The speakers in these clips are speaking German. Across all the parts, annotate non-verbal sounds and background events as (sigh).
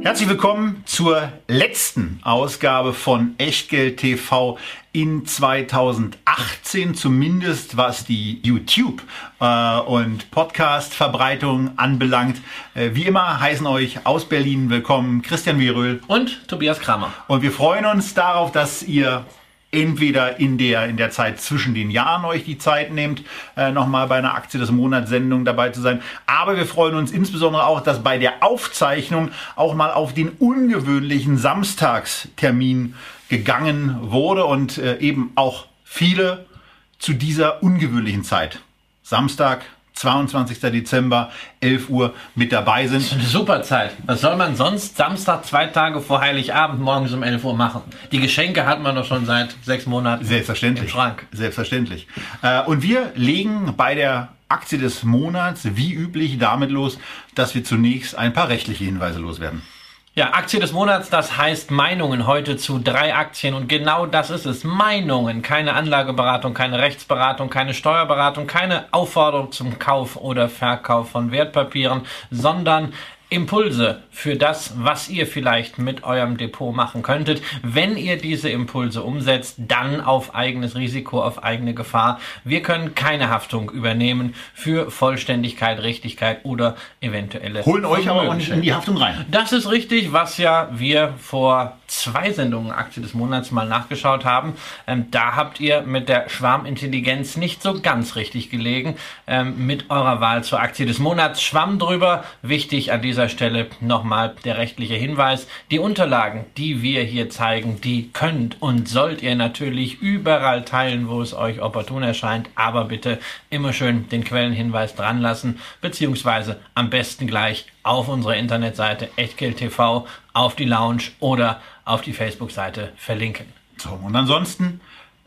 Herzlich willkommen zur letzten Ausgabe von Echtgeld TV in 2018, zumindest was die YouTube- äh, und Podcast-Verbreitung anbelangt. Äh, wie immer heißen euch aus Berlin willkommen Christian Wieröhl und Tobias Kramer. Und wir freuen uns darauf, dass ihr entweder in der, in der Zeit zwischen den Jahren euch die Zeit nehmt, äh, nochmal bei einer Aktie des Monats Sendung dabei zu sein. Aber wir freuen uns insbesondere auch, dass bei der Aufzeichnung auch mal auf den ungewöhnlichen Samstagstermin gegangen wurde und äh, eben auch viele zu dieser ungewöhnlichen Zeit. Samstag, 22. Dezember, 11 Uhr mit dabei sind. Das ist eine super Zeit. Was soll man sonst Samstag, zwei Tage vor Heiligabend morgens um 11 Uhr machen? Die Geschenke hat man doch schon seit sechs Monaten Selbstverständlich. im Schrank. Selbstverständlich. Äh, und wir legen bei der Aktie des Monats wie üblich damit los, dass wir zunächst ein paar rechtliche Hinweise loswerden. Ja, Aktie des Monats, das heißt Meinungen heute zu drei Aktien und genau das ist es. Meinungen, keine Anlageberatung, keine Rechtsberatung, keine Steuerberatung, keine Aufforderung zum Kauf oder Verkauf von Wertpapieren, sondern Impulse für das, was ihr vielleicht mit eurem Depot machen könntet. Wenn ihr diese Impulse umsetzt, dann auf eigenes Risiko, auf eigene Gefahr. Wir können keine Haftung übernehmen für Vollständigkeit, Richtigkeit oder eventuelle. Holen euch aber auch nicht in die Haftung rein. Das ist richtig, was ja wir vor zwei Sendungen Aktie des Monats mal nachgeschaut haben. Ähm, da habt ihr mit der Schwarmintelligenz nicht so ganz richtig gelegen ähm, mit eurer Wahl zur Aktie des Monats. Schwamm drüber. Wichtig an dieser Stelle nochmal der rechtliche Hinweis. Die Unterlagen, die wir hier zeigen, die könnt und sollt ihr natürlich überall teilen, wo es euch opportun erscheint. Aber bitte immer schön den Quellenhinweis dran lassen, beziehungsweise am besten gleich auf unserer Internetseite Echtgeld auf die Lounge oder auf die Facebook-Seite verlinken. So, und ansonsten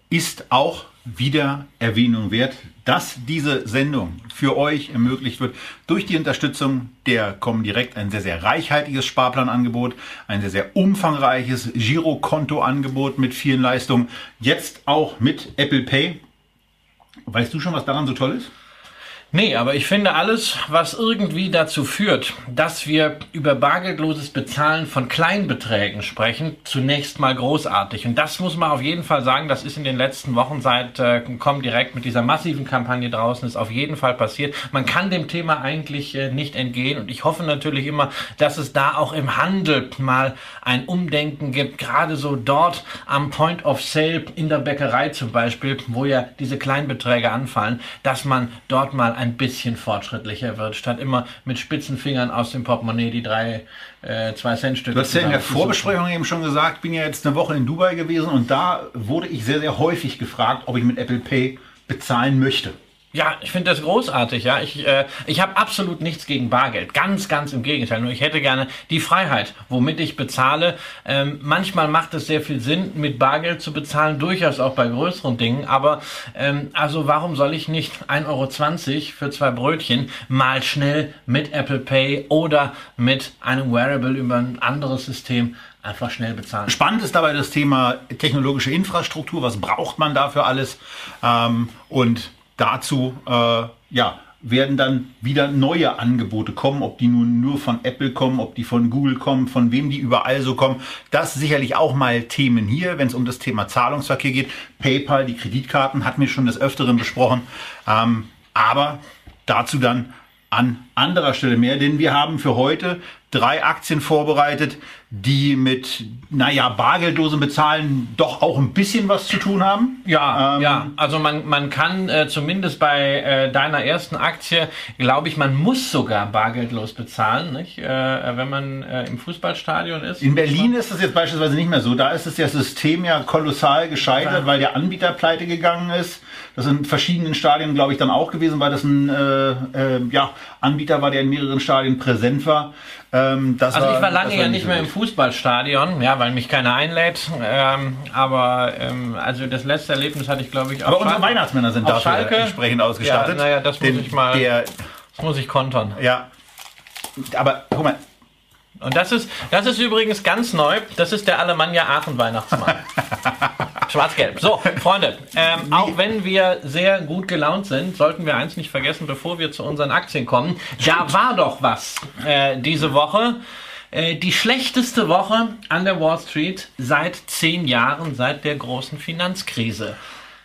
ist auch wieder Erwähnung wert, dass diese Sendung für euch ermöglicht wird durch die Unterstützung der Comdirect, ein sehr, sehr reichhaltiges Sparplanangebot, ein sehr, sehr umfangreiches Girokontoangebot mit vielen Leistungen, jetzt auch mit Apple Pay. Weißt du schon, was daran so toll ist? Nee, aber ich finde alles, was irgendwie dazu führt, dass wir über bargeldloses Bezahlen von Kleinbeträgen sprechen, zunächst mal großartig. Und das muss man auf jeden Fall sagen, das ist in den letzten Wochen seit äh, Komm direkt mit dieser massiven Kampagne draußen, ist auf jeden Fall passiert. Man kann dem Thema eigentlich äh, nicht entgehen. Und ich hoffe natürlich immer, dass es da auch im Handel mal ein Umdenken gibt, gerade so dort am Point of Sale in der Bäckerei zum Beispiel, wo ja diese Kleinbeträge anfallen, dass man dort mal ein bisschen fortschrittlicher wird, statt immer mit spitzen Fingern aus dem Portemonnaie die drei, äh, zwei Cent Stücke. Du hast ja in der Vorbesprechung eben schon gesagt, bin ja jetzt eine Woche in Dubai gewesen und da wurde ich sehr, sehr häufig gefragt, ob ich mit Apple Pay bezahlen möchte. Ja, ich finde das großartig, ja. Ich, äh, ich habe absolut nichts gegen Bargeld. Ganz, ganz im Gegenteil. Nur ich hätte gerne die Freiheit, womit ich bezahle. Ähm, manchmal macht es sehr viel Sinn, mit Bargeld zu bezahlen, durchaus auch bei größeren Dingen. Aber ähm, also warum soll ich nicht 1,20 Euro für zwei Brötchen mal schnell mit Apple Pay oder mit einem Wearable über ein anderes System einfach schnell bezahlen. Spannend ist dabei das Thema technologische Infrastruktur. Was braucht man dafür alles? Ähm, und dazu äh, ja, werden dann wieder neue Angebote kommen, ob die nun nur von Apple kommen, ob die von Google kommen, von wem die überall so kommen. Das sicherlich auch mal Themen hier, wenn es um das Thema Zahlungsverkehr geht. PayPal, die Kreditkarten hatten wir schon des Öfteren besprochen. Ähm, aber dazu dann an anderer Stelle mehr, denn wir haben für heute drei Aktien vorbereitet, die mit, naja, Bargelddosen bezahlen doch auch ein bisschen was zu tun haben. Ja, ähm, ja. Also man, man kann äh, zumindest bei äh, deiner ersten Aktie, glaube ich, man muss sogar bargeldlos bezahlen, nicht? Äh, wenn man äh, im Fußballstadion ist. In Berlin ist das jetzt beispielsweise nicht mehr so. Da ist das System ja kolossal gescheitert, ja. weil der Anbieter pleite gegangen ist. Das in verschiedenen Stadien, glaube ich, dann auch gewesen, weil das ein äh, äh, ja, Anbieter war, der in mehreren Stadien präsent war. Ähm, also war, ich war lange ja nicht mehr im Fußballstadion, ja, weil mich keiner einlädt. Ähm, aber ähm, also das letzte Erlebnis hatte ich, glaube ich, auch. Aber unsere Weihnachtsmänner sind dafür Schalke. entsprechend ausgestattet. Ja, naja, das muss Den, ich mal. Der Das muss ich kontern. Ja. Aber guck mal, Und das ist, das ist übrigens ganz neu. Das ist der Alemannia Aachen Weihnachtsmann. (laughs) Schwarz-Gelb. So, Freunde, ähm, auch wenn wir sehr gut gelaunt sind, sollten wir eins nicht vergessen, bevor wir zu unseren Aktien kommen. Da war doch was äh, diese Woche. Äh, die schlechteste Woche an der Wall Street seit zehn Jahren, seit der großen Finanzkrise.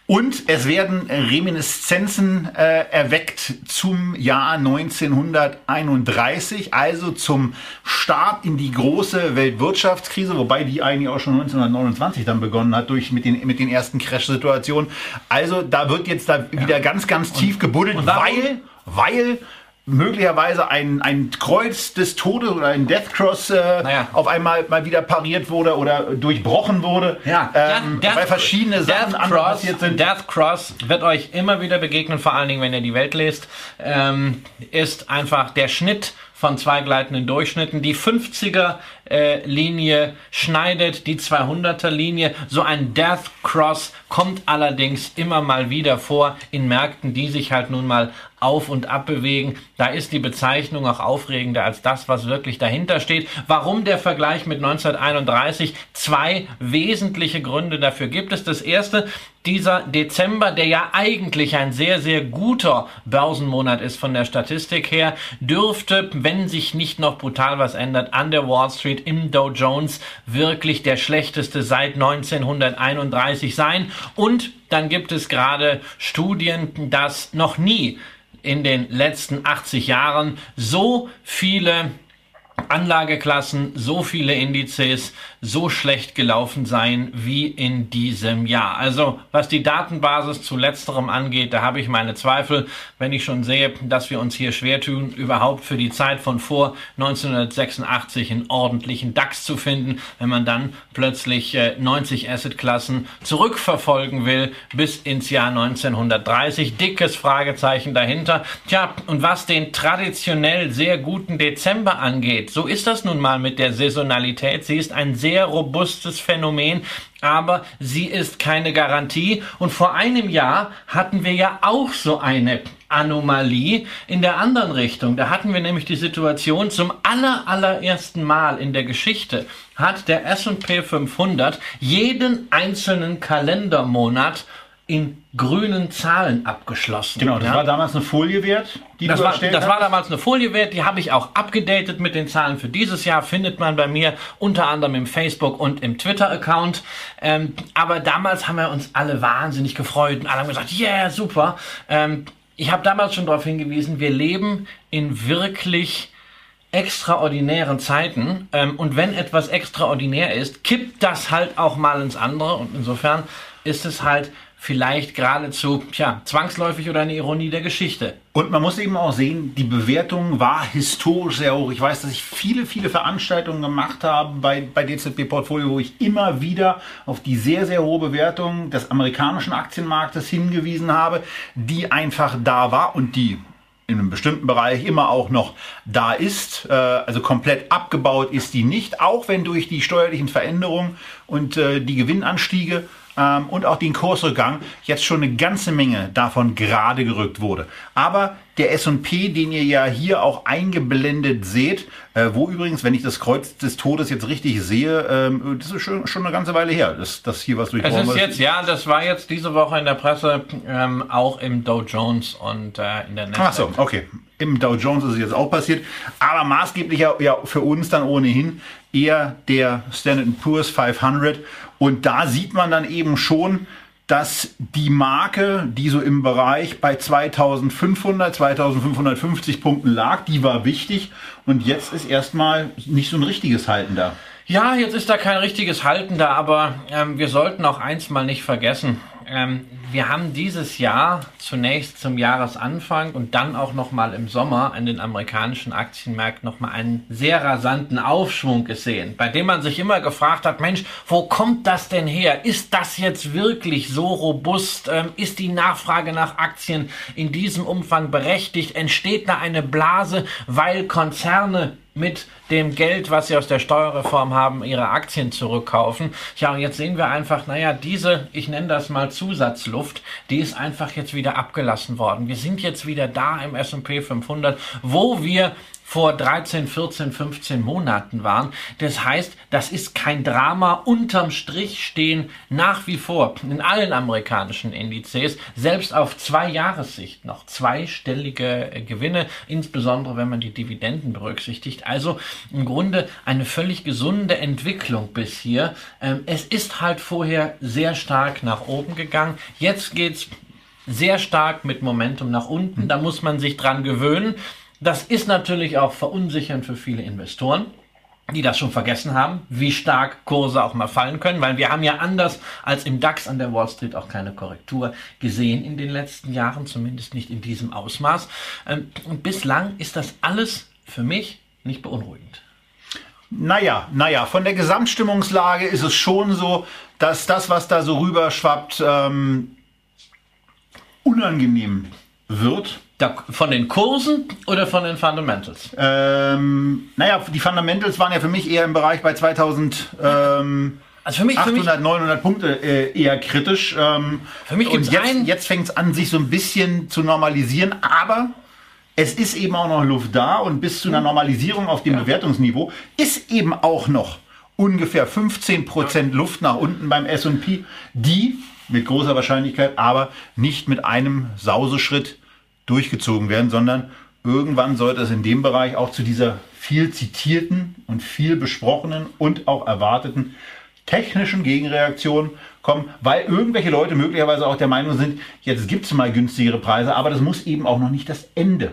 Und es werden Reminiszenzen äh, erweckt zum Jahr 1931, also zum Start in die große Weltwirtschaftskrise, wobei die eigentlich auch schon 1929 dann begonnen hat durch mit den mit den ersten Crash-Situationen. Also da wird jetzt da wieder ganz ganz tief gebuddelt, und weil weil möglicherweise ein, ein Kreuz des Todes oder ein Death Cross äh, Naja. auf einmal mal wieder pariert wurde oder durchbrochen wurde, ähm, Death- weil verschiedene Sachen Death Cross, passiert sind. Death Cross wird euch immer wieder begegnen, vor allen Dingen, wenn ihr die Welt lest, ähm, ist einfach der Schnitt von zwei gleitenden Durchschnitten. Die 50er äh, Linie schneidet die 200er Linie. So ein Death Cross kommt allerdings immer mal wieder vor in Märkten, die sich halt nun mal auf und ab bewegen. Da ist die Bezeichnung auch aufregender als das, was wirklich dahinter steht. Warum der Vergleich mit 1931? Zwei wesentliche Gründe dafür gibt es. Das erste, dieser Dezember, der ja eigentlich ein sehr, sehr guter Börsenmonat ist von der Statistik her, dürfte, wenn sich nicht noch brutal was ändert, an der Wall Street im Dow Jones wirklich der schlechteste seit 1931 sein. Und dann gibt es gerade Studien, dass noch nie in den letzten 80 Jahren so viele Anlageklassen, so viele Indizes so schlecht gelaufen seien wie in diesem Jahr. Also was die Datenbasis zu letzterem angeht, da habe ich meine Zweifel, wenn ich schon sehe, dass wir uns hier schwer tun, überhaupt für die Zeit von vor 1986 einen ordentlichen DAX zu finden, wenn man dann plötzlich äh, 90 Assetklassen zurückverfolgen will bis ins Jahr 1930. Dickes Fragezeichen dahinter. Tja, und was den traditionell sehr guten Dezember angeht, so ist das nun mal mit der Saisonalität. Sie ist ein sehr robustes Phänomen, aber sie ist keine Garantie. Und vor einem Jahr hatten wir ja auch so eine Anomalie in der anderen Richtung. Da hatten wir nämlich die Situation, zum aller, allerersten Mal in der Geschichte hat der S&P 500 jeden einzelnen Kalendermonat in grünen Zahlen abgeschlossen. Genau, das Ja? war damals eine Folie wert, die Das du war, das hast. war damals eine Folie wert, die habe ich auch abgedatet mit den Zahlen für dieses Jahr, findet man bei mir unter anderem im Facebook und im Twitter-Account. Ähm, aber damals haben wir uns alle wahnsinnig gefreut und alle haben gesagt, yeah, super. Ähm, ich habe damals schon darauf hingewiesen, wir leben in wirklich extraordinären Zeiten ähm, und wenn etwas extraordinär ist, kippt das halt auch mal ins andere und insofern ist es halt vielleicht geradezu, tja, zwangsläufig oder eine Ironie der Geschichte. Und man muss eben auch sehen, die Bewertung war historisch sehr hoch. Ich weiß, dass ich viele, viele Veranstaltungen gemacht habe bei, bei DZB Portfolio, wo ich immer wieder auf die sehr, sehr hohe Bewertung des amerikanischen Aktienmarktes hingewiesen habe, die einfach da war und die in einem bestimmten Bereich immer auch noch da ist. Äh, also komplett abgebaut ist die nicht, auch wenn durch die steuerlichen Veränderungen und äh, die Gewinnanstiege ähm, und auch den Kursrückgang jetzt schon eine ganze Menge davon gerade gerückt wurde. Aber der S&P, den ihr ja hier auch eingeblendet seht, äh, wo übrigens, wenn ich das Kreuz des Todes jetzt richtig sehe, ähm, das ist schon, schon eine ganze Weile her, dass, dass hier was Es durchbrochen ist wurde. jetzt, ja, das war jetzt diese Woche in der Presse, ähm, auch im Dow Jones und äh, in der Nasdaq. Ach so, okay. Im Dow Jones ist es jetzt auch passiert. Aber maßgeblich ja, ja für uns dann ohnehin eher der Standard Poor's 500. Und da sieht man dann eben schon, dass die Marke, die so im Bereich bei 2500, 2550 Punkten lag, die war wichtig. Und jetzt ist erstmal nicht so ein richtiges Halten da. Ja, jetzt ist da kein richtiges Halten da, aber ähm, wir sollten auch eins mal nicht vergessen. Ähm, wir haben dieses Jahr zunächst zum Jahresanfang und dann auch nochmal im Sommer an den amerikanischen Aktienmärkten nochmal einen sehr rasanten Aufschwung gesehen, bei dem man sich immer gefragt hat, Mensch, wo kommt das denn her? Ist das jetzt wirklich so robust? Ähm, ist die Nachfrage nach Aktien in diesem Umfang berechtigt? Entsteht da eine Blase, weil Konzerne mit dem Geld, was sie aus der Steuerreform haben, ihre Aktien zurückkaufen. Ja, und jetzt sehen wir einfach, naja, diese, ich nenne das mal Zusatzluft, die ist einfach jetzt wieder abgelassen worden. Wir sind jetzt wieder da im S&P 500, wo wir vor 13, 14, 15 Monaten waren. Das heißt, das ist kein Drama. Unterm Strich stehen nach wie vor in allen amerikanischen Indizes, selbst auf zwei Jahressicht noch zweistellige äh, Gewinne, insbesondere wenn man die Dividenden berücksichtigt. Also im Grunde eine völlig gesunde Entwicklung bis hier. Ähm, es ist halt vorher sehr stark nach oben gegangen. Jetzt geht's sehr stark mit Momentum nach unten. Da muss man sich dran gewöhnen. Das ist natürlich auch verunsichernd für viele Investoren die das schon vergessen haben, wie stark Kurse auch mal fallen können, weil wir haben ja anders als im DAX an der Wall Street auch keine Korrektur gesehen in den letzten Jahren, zumindest nicht in diesem Ausmaß. Ähm, und bislang ist das alles für mich nicht beunruhigend. Naja, naja, von der Gesamtstimmungslage ist es schon so, dass das, was da so rüberschwappt, ähm, unangenehm wird. Da, von den Kursen oder von den Fundamentals? Ähm, naja, die Fundamentals waren ja für mich eher im Bereich bei 2000. Ähm, also für mich, 800, für mich, 900 Punkte äh, eher kritisch. Ähm, für mich gibt es jetzt, jetzt fängt es an, sich so ein bisschen zu normalisieren, aber es ist eben auch noch Luft da und bis zu einer Normalisierung auf dem ja. Bewertungsniveau ist eben auch noch ungefähr 15% Luft nach unten beim S&P, die mit großer Wahrscheinlichkeit aber nicht mit einem Sauseschritt durchgezogen werden, sondern irgendwann sollte es in dem Bereich auch zu dieser viel zitierten und viel besprochenen und auch erwarteten technischen Gegenreaktion kommen, weil irgendwelche Leute möglicherweise auch der Meinung sind, jetzt gibt es mal günstigere Preise, aber das muss eben auch noch nicht das Ende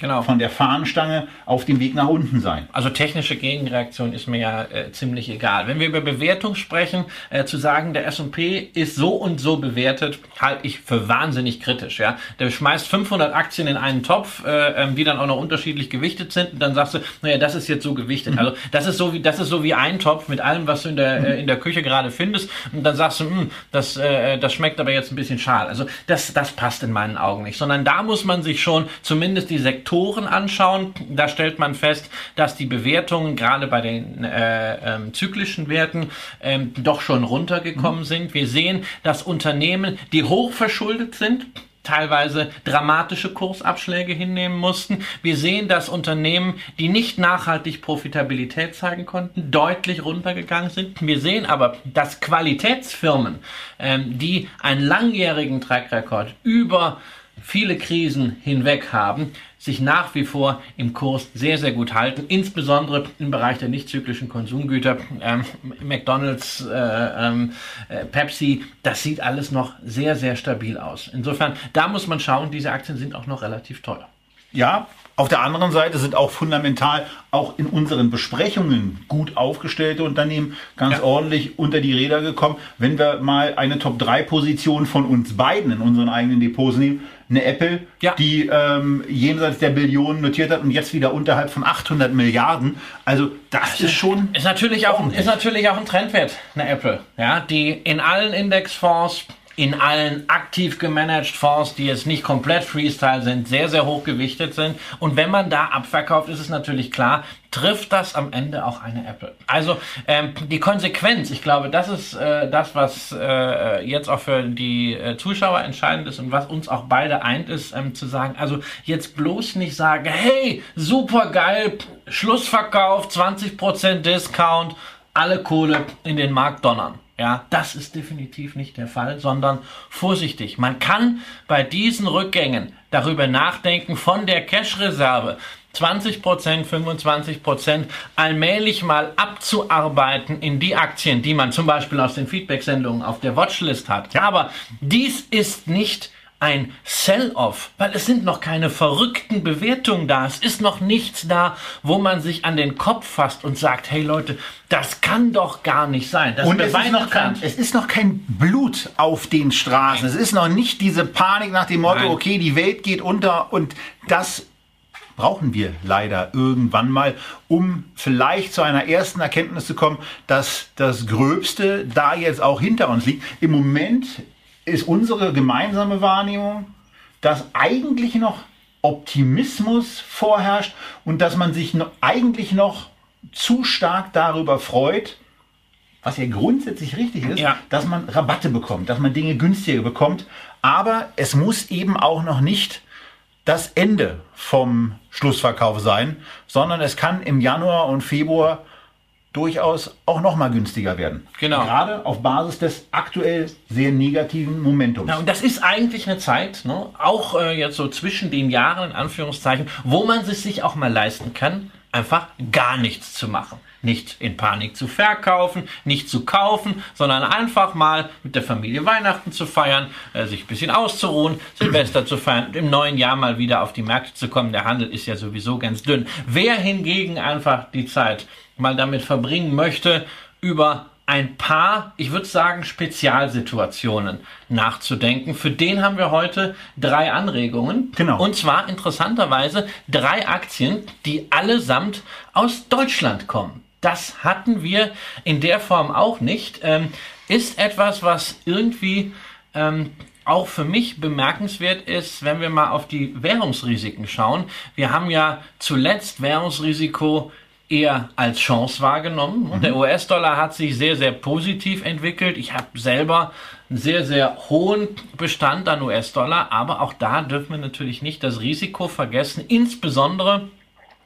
genau. von der Fahnenstange auf dem Weg nach unten sein. Also technische Gegenreaktion ist mir ja äh, ziemlich egal. Wenn wir über Bewertung sprechen, äh, zu sagen, der S&P ist so und so bewertet, halte ich für wahnsinnig kritisch. Ja, Der schmeißt 500 Aktien in einen Topf, äh, ähm, die dann auch noch unterschiedlich gewichtet sind und dann sagst du, naja, das ist jetzt so gewichtet. Mhm. Also das ist so wie das ist so wie ein Topf mit allem, was du in der, mhm. äh, in der Küche gerade findest und dann sagst du, hm, das, äh, das schmeckt aber jetzt ein bisschen schal. Also das, das passt in meinen Augen nicht, sondern da muss man sich schon zumindest die Sektoren Sektoren anschauen, da stellt man fest, dass die Bewertungen gerade bei den äh, ähm, zyklischen Werten ähm, doch schon runtergekommen mhm. sind. Wir sehen, dass Unternehmen, die hoch verschuldet sind, teilweise dramatische Kursabschläge hinnehmen mussten. Wir sehen, dass Unternehmen, die nicht nachhaltig Profitabilität zeigen konnten, deutlich runtergegangen sind. Wir sehen aber, dass Qualitätsfirmen, ähm, die einen langjährigen Track Record über viele Krisen hinweg haben, sich nach wie vor im Kurs sehr, sehr gut halten, insbesondere im Bereich der nicht zyklischen Konsumgüter. Ähm, McDonald's, äh, ähm, äh, Pepsi, das sieht alles noch sehr, sehr stabil aus. Insofern, da muss man schauen, diese Aktien sind auch noch relativ teuer. Ja, auf der anderen Seite sind auch fundamental auch in unseren Besprechungen gut aufgestellte Unternehmen ganz ja. ordentlich unter die Räder gekommen. Wenn wir mal eine Top-3-Position von uns beiden in unseren eigenen Depots nehmen, eine Apple, ja. die ähm, jenseits der Billionen notiert hat und jetzt wieder unterhalb von 800 Milliarden. Also das ist schon ist natürlich auch ist natürlich auch ein Trendwert eine Apple, ja, die in allen Indexfonds in allen aktiv gemanagt Fonds, die jetzt nicht komplett Freestyle sind, sehr, sehr hoch gewichtet sind. Und wenn man da abverkauft, ist es natürlich klar, trifft das am Ende auch eine Apple. Also ähm, die Konsequenz, ich glaube, das ist äh, das, was äh, jetzt auch für die äh, Zuschauer entscheidend ist und was uns auch beide eint, ist ähm, zu sagen, also jetzt bloß nicht sagen, hey, super geil, Schlussverkauf, 20% Discount, alle Kohle in den Markt donnern. Ja, das ist definitiv nicht der Fall, sondern vorsichtig. Man kann bei diesen Rückgängen darüber nachdenken, von der Cash-Reserve 20%, 25% allmählich mal abzuarbeiten in die Aktien, die man zum Beispiel aus den Feedback-Sendungen auf der Watchlist hat. Ja, aber dies ist nicht ein Sell-off, weil es sind noch keine verrückten Bewertungen da. Es ist noch nichts da, wo man sich an den Kopf fasst und sagt, hey Leute, das kann doch gar nicht sein. Das und es ist, noch kein, es ist noch kein Blut auf den Straßen. Nein. Es ist noch nicht diese Panik nach dem Motto, Nein. okay, die Welt geht unter und das brauchen wir leider irgendwann mal, um vielleicht zu einer ersten Erkenntnis zu kommen, dass das Gröbste da jetzt auch hinter uns liegt. Im Moment ist unsere gemeinsame Wahrnehmung, dass eigentlich noch Optimismus vorherrscht und dass man sich eigentlich noch zu stark darüber freut, was ja grundsätzlich richtig ist, ja. dass man Rabatte bekommt, dass man Dinge günstiger bekommt. Aber es muss eben auch noch nicht das Ende vom Schlussverkauf sein, sondern es kann im Januar und Februar durchaus auch noch mal günstiger werden. Genau. Gerade auf Basis des aktuell sehr negativen Momentums. Ja, und das ist eigentlich eine Zeit, ne, auch äh, jetzt so zwischen den Jahren in Anführungszeichen, wo man es sich auch mal leisten kann, einfach gar nichts zu machen. Nicht in Panik zu verkaufen, nicht zu kaufen, sondern einfach mal mit der Familie Weihnachten zu feiern, äh, sich ein bisschen auszuruhen, Silvester zu feiern und im neuen Jahr mal wieder auf die Märkte zu kommen. Der Handel ist ja sowieso ganz dünn. Wer hingegen einfach die Zeit mal damit verbringen möchte, über ein paar, ich würde sagen, Spezialsituationen nachzudenken. Für den haben wir heute drei Anregungen. Genau. Und zwar interessanterweise drei Aktien, die allesamt aus Deutschland kommen. Das hatten wir in der Form auch nicht. Ähm, ist etwas, was irgendwie ähm, auch für mich bemerkenswert ist, wenn wir mal auf die Währungsrisiken schauen. Wir haben ja zuletzt Währungsrisiko eher als Chance wahrgenommen. Und der mhm. US-Dollar hat sich sehr, sehr positiv entwickelt. Ich habe selber einen sehr, sehr hohen Bestand an US-Dollar, aber auch da dürfen wir natürlich nicht das Risiko vergessen, insbesondere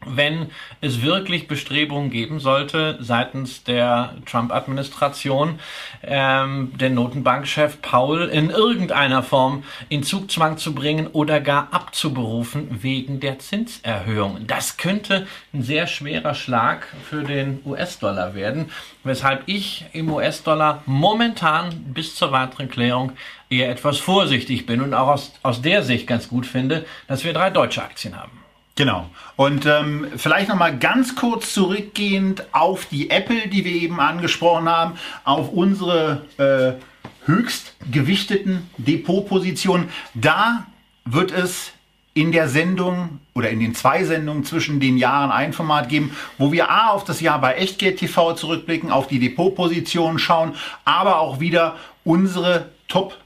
wenn es wirklich Bestrebungen geben sollte seitens der Trump-Administration, ähm, den Notenbankchef Paul in irgendeiner Form in Zugzwang zu bringen oder gar abzuberufen wegen der Zinserhöhung. Das könnte ein sehr schwerer Schlag für den US-Dollar werden, weshalb ich im US-Dollar momentan bis zur weiteren Klärung eher etwas vorsichtig bin und auch aus, aus der Sicht ganz gut finde, dass wir drei deutsche Aktien haben. Genau. Und ähm, vielleicht noch mal ganz kurz zurückgehend auf die Apple, die wir eben angesprochen haben, auf unsere äh, höchst gewichteten Depotpositionen. Da wird es in der Sendung oder in den zwei Sendungen zwischen den Jahren ein Format geben, wo wir A auf das Jahr bei Echtgeld TV zurückblicken, auf die Depotpositionen schauen, aber auch wieder unsere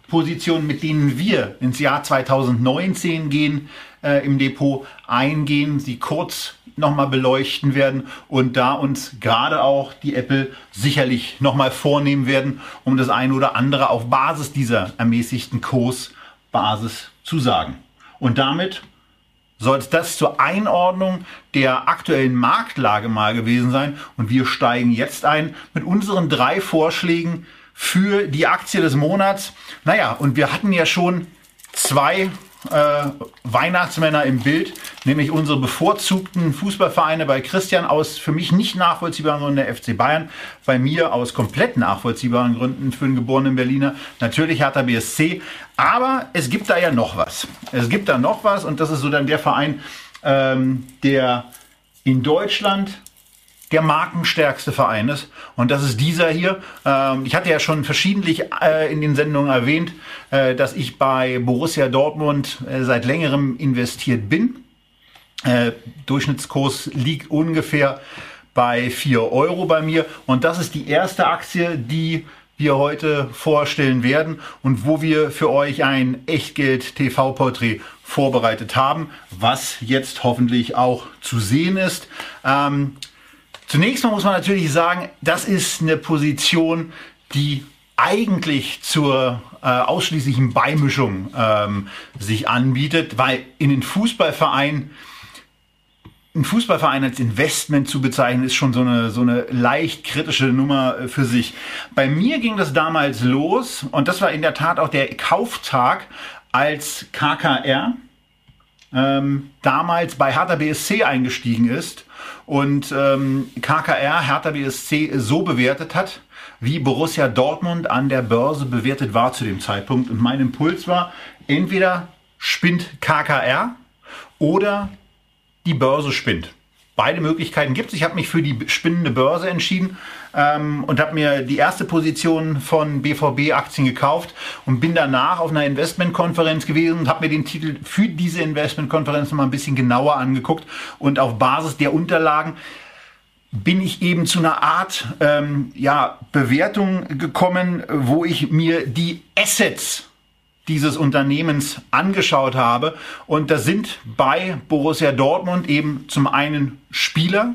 Top-Positionen, mit denen wir ins Jahr 2019 gehen, äh, im Depot eingehen, sie kurz nochmal beleuchten werden und da uns gerade auch die Apple sicherlich nochmal vornehmen werden, um das eine oder andere auf Basis dieser ermäßigten Kursbasis zu sagen. Und damit soll es das zur Einordnung der aktuellen Marktlage mal gewesen sein. Und wir steigen jetzt ein mit unseren drei Vorschlägen für die Aktie des Monats. Naja, und wir hatten ja schon zwei äh, Weihnachtsmänner im Bild, nämlich unsere bevorzugten Fußballvereine bei Christian aus für mich nicht nachvollziehbaren Gründen der FC Bayern, bei mir aus komplett nachvollziehbaren Gründen für einen geborenen Berliner natürlich Hertha BSC. Aber es gibt da ja noch was. Es gibt da noch was und das ist so dann der Verein, ähm, der in Deutschland der markenstärkste Verein ist. Und das ist dieser hier. Ähm, ich hatte ja schon verschiedentlich äh, in den Sendungen erwähnt, äh, dass ich bei Borussia Dortmund äh, seit längerem investiert bin. Durchschnittskurs liegt ungefähr bei 4 Euro bei mir. Und das ist die erste Aktie, die wir heute vorstellen werden und wo wir für euch ein Echtgeld-TV-Porträt vorbereitet haben, was jetzt hoffentlich auch zu sehen ist. Zunächst mal muss man natürlich sagen, das ist eine Position, die eigentlich zur äh, ausschließlichen Beimischung ähm, sich anbietet, weil in den Fußballvereinen ein Fußballverein als Investment zu bezeichnen, ist schon so eine, so eine leicht kritische Nummer äh, für sich. Bei mir ging das damals los und das war in der Tat auch der Kauftag, als KKR ähm, damals bei Hertha BSC eingestiegen ist und ähm, KKR Hertha BSC so bewertet hat, wie Borussia Dortmund an der Börse bewertet war zu dem Zeitpunkt. Und mein Impuls war, entweder spinnt KKR oder die Börse spinnt. Beide Möglichkeiten gibt es. Ich habe mich für die spinnende Börse entschieden ähm, und habe mir die erste Position von BVB-Aktien gekauft und bin danach auf einer Investmentkonferenz gewesen und habe mir den Titel für diese Investmentkonferenz noch mal ein bisschen genauer angeguckt und auf Basis der Unterlagen bin ich eben zu einer Art ähm, ja, Bewertung gekommen, wo ich mir die Assets dieses Unternehmens angeschaut habe. Und da sind bei Borussia Dortmund eben zum einen Spieler,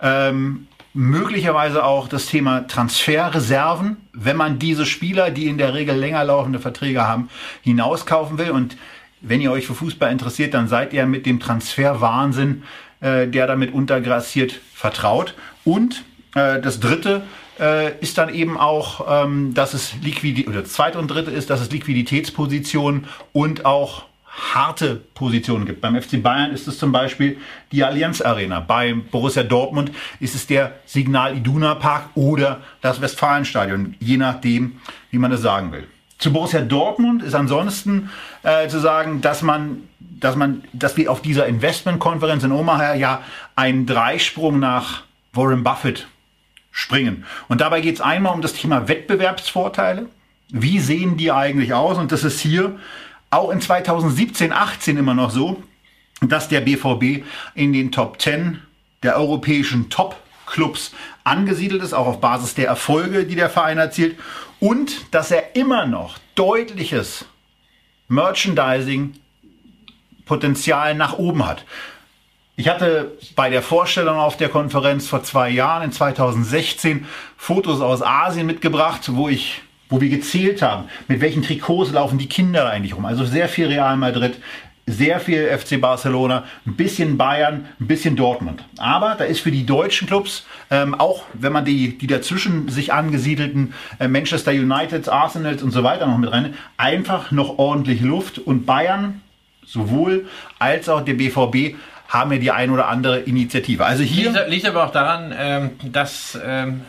ähm, möglicherweise auch das Thema Transferreserven, wenn man diese Spieler, die in der Regel länger laufende Verträge haben, hinauskaufen will. Und wenn ihr euch für Fußball interessiert, dann seid ihr mit dem Transferwahnsinn, äh, der damit untergrassiert, vertraut. Und äh, das Dritte äh, ist dann eben auch, ähm, dass es Liquidität, oder das zweite und dritte ist, dass es Liquiditätspositionen und auch harte Positionen gibt. Beim FC Bayern ist es zum Beispiel die Allianz Arena. Bei Borussia Dortmund ist es der Signal Iduna Park oder das Westfalenstadion, je nachdem, wie man es sagen will. Zu Borussia Dortmund ist ansonsten äh, zu sagen, dass man, dass man, dass wir auf dieser Investmentkonferenz in Omaha ja einen Dreisprung nach Warren Buffett springen. Und dabei geht es einmal um das Thema Wettbewerbsvorteile. Wie sehen die eigentlich aus? Und das ist hier auch in 2017, 18 immer noch so, dass der BVB in den Top 10 der europäischen Top-Clubs angesiedelt ist, auch auf Basis der Erfolge, die der Verein erzielt. Und dass er immer noch deutliches Merchandising-Potenzial nach oben hat. Ich hatte bei der Vorstellung auf der Konferenz vor zwei Jahren, in 2016, Fotos aus Asien mitgebracht, wo ich wo wir gezählt haben, mit welchen Trikots laufen die Kinder eigentlich rum. Also sehr viel Real Madrid, sehr viel FC Barcelona, ein bisschen Bayern, ein bisschen Dortmund. Aber da ist für die deutschen Clubs, ähm, auch wenn man die, die dazwischen sich angesiedelten äh, Manchester United, Arsenals und so weiter noch mit rein, einfach noch ordentlich Luft. Und Bayern sowohl als auch der BVB haben ja die ein oder andere Initiative. Also hier liegt, liegt aber auch daran, ähm, dass ähm,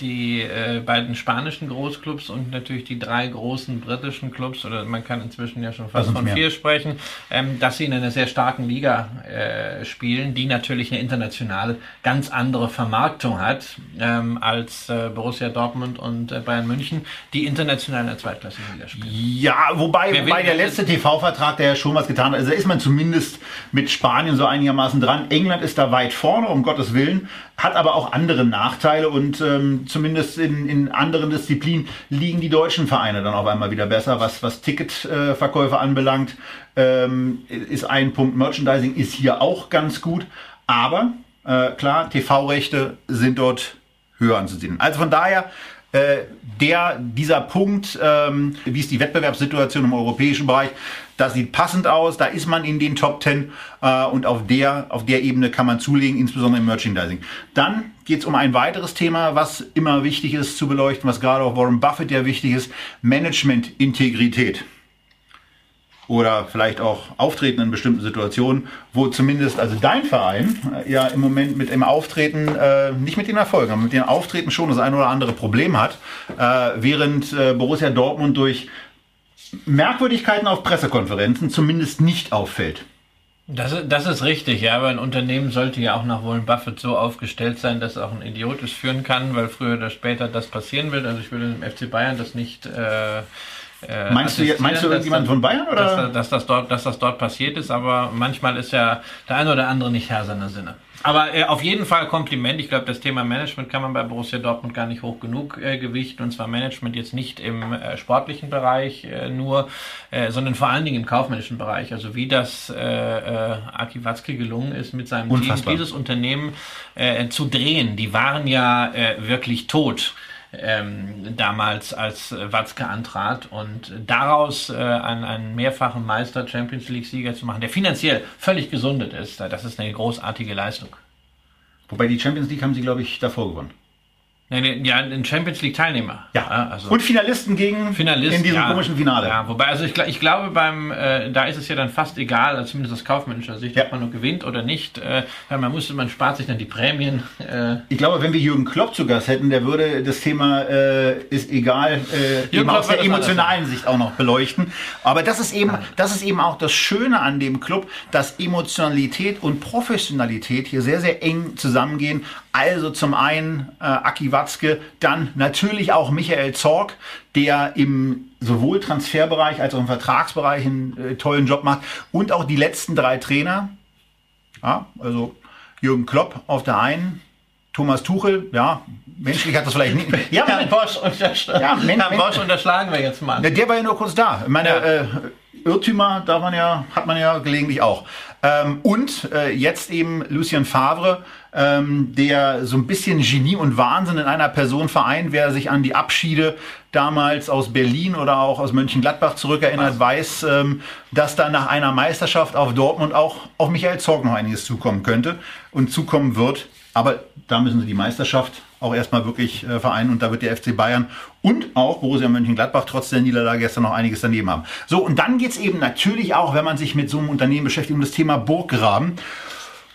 die äh, beiden spanischen Großclubs und natürlich die drei großen britischen Clubs, oder man kann inzwischen ja schon fast von vier sprechen, ähm, dass sie in einer sehr starken Liga äh, spielen, die natürlich eine international ganz andere Vermarktung hat ähm, als äh, Borussia Dortmund und äh, Bayern München, die international in der zweitklassigen Liga spielen. Ja, wobei, wobei der letzte TV-Vertrag, der ja schon was getan hat, also da ist man zumindest mit Spanien so einigermaßen dran. England ist da weit vorne, um Gottes Willen, hat aber auch andere Nachteile und ähm, zumindest in, in anderen Disziplinen liegen die deutschen Vereine dann auf einmal wieder besser, was, was Ticketverkäufe anbelangt. Ähm, ist ein Punkt. Merchandising ist hier auch ganz gut, aber äh, klar, TV-Rechte sind dort höher anzusehen. Also von daher äh, der, dieser Punkt, ähm, wie ist die Wettbewerbssituation im europäischen Bereich, das sieht passend aus, da ist man in den Top 10 äh, und auf der, auf der Ebene kann man zulegen, insbesondere im Merchandising. Dann geht es um ein weiteres Thema, was immer wichtig ist zu beleuchten, was gerade auch Warren Buffett ja wichtig ist, Management-Integrität oder vielleicht auch Auftreten in bestimmten Situationen, wo zumindest also dein Verein äh, ja im Moment mit dem Auftreten, äh, nicht mit den Erfolgen, aber mit dem Auftreten schon das ein oder andere Problem hat, äh, während äh, Borussia Dortmund durch Merkwürdigkeiten auf Pressekonferenzen zumindest nicht auffällt. Das, das ist richtig, ja, aber ein Unternehmen sollte ja auch nach Warren Buffett so aufgestellt sein, dass auch ein Idiot es führen kann, weil früher oder später das passieren wird. Also ich würde im FC Bayern das nicht äh, äh, meinst, du, meinst du irgendjemand von Bayern? Oder? Dass, dass, das dort, dass das dort passiert ist, aber manchmal ist ja der eine oder andere nicht Herr seiner Sinne. Aber äh, auf jeden Fall Kompliment. Ich glaube, das Thema Management kann man bei Borussia Dortmund gar nicht hoch genug äh, gewichten. Und zwar Management jetzt nicht im äh, sportlichen Bereich äh, nur, äh, sondern vor allen Dingen im kaufmännischen Bereich. Also wie das äh, äh, Aki Watzke gelungen ist, mit seinem Unfassbar. Team dieses Unternehmen äh, zu drehen. Die waren ja äh, wirklich tot ähm, damals als Watzke antrat und daraus äh, einen, einen mehrfachen Meister Champions League Sieger zu machen, der finanziell völlig gesundet ist, das ist eine großartige Leistung. Wobei die Champions League haben sie, glaube ich, davor gewonnen. Ja, ein Champions League Teilnehmer. Ja. Also und Finalisten gegen Finalisten, in diesem ja, komischen Finale. Ja, wobei, also ich, ich glaube, beim äh, da ist es ja dann fast egal, also zumindest aus kaufmännischer Sicht, ja. ob man nur gewinnt oder nicht. Äh, weil man muss, man spart sich dann die Prämien. Äh. Ich glaube, wenn wir Jürgen Klopp zu Gast hätten, der würde das Thema äh, ist egal äh, eben aus der emotionalen Sicht auch noch beleuchten. Aber das ist eben, das ist eben auch das Schöne an dem Club, dass Emotionalität und Professionalität hier sehr, sehr eng zusammengehen. Also zum einen äh, Aki Watzke, dann natürlich auch Michael Zorg, der im sowohl Transferbereich als auch im Vertragsbereich einen äh, tollen Job macht und auch die letzten drei Trainer, ja, also Jürgen Klopp auf der einen, Thomas Tuchel, ja, menschlich hat das vielleicht nicht. (laughs) Ja, Herrn Bosch, unterschlagen, ja, Men Herrn Bosch unterschlagen wir jetzt mal. Der war ja nur kurz da. Ich meine, ja. äh, Irrtümer darf man ja, hat man ja gelegentlich auch. Ähm, und äh, jetzt eben Lucien Favre, ähm, der so ein bisschen Genie und Wahnsinn in einer Person vereint. Wer sich an die Abschiede damals aus Berlin oder auch aus Mönchengladbach zurückerinnert, weiß, ähm, dass da nach einer Meisterschaft auf Dortmund auch auf Michael Zorg noch einiges zukommen könnte und zukommen wird. Aber da müssen sie die Meisterschaft auch erstmal wirklich äh, vereinen und da wird der FC Bayern und auch Borussia Mönchengladbach trotz der Niederlage gestern noch einiges daneben haben. So, und dann geht es eben natürlich auch, wenn man sich mit so einem Unternehmen beschäftigt, um das Thema Burggraben.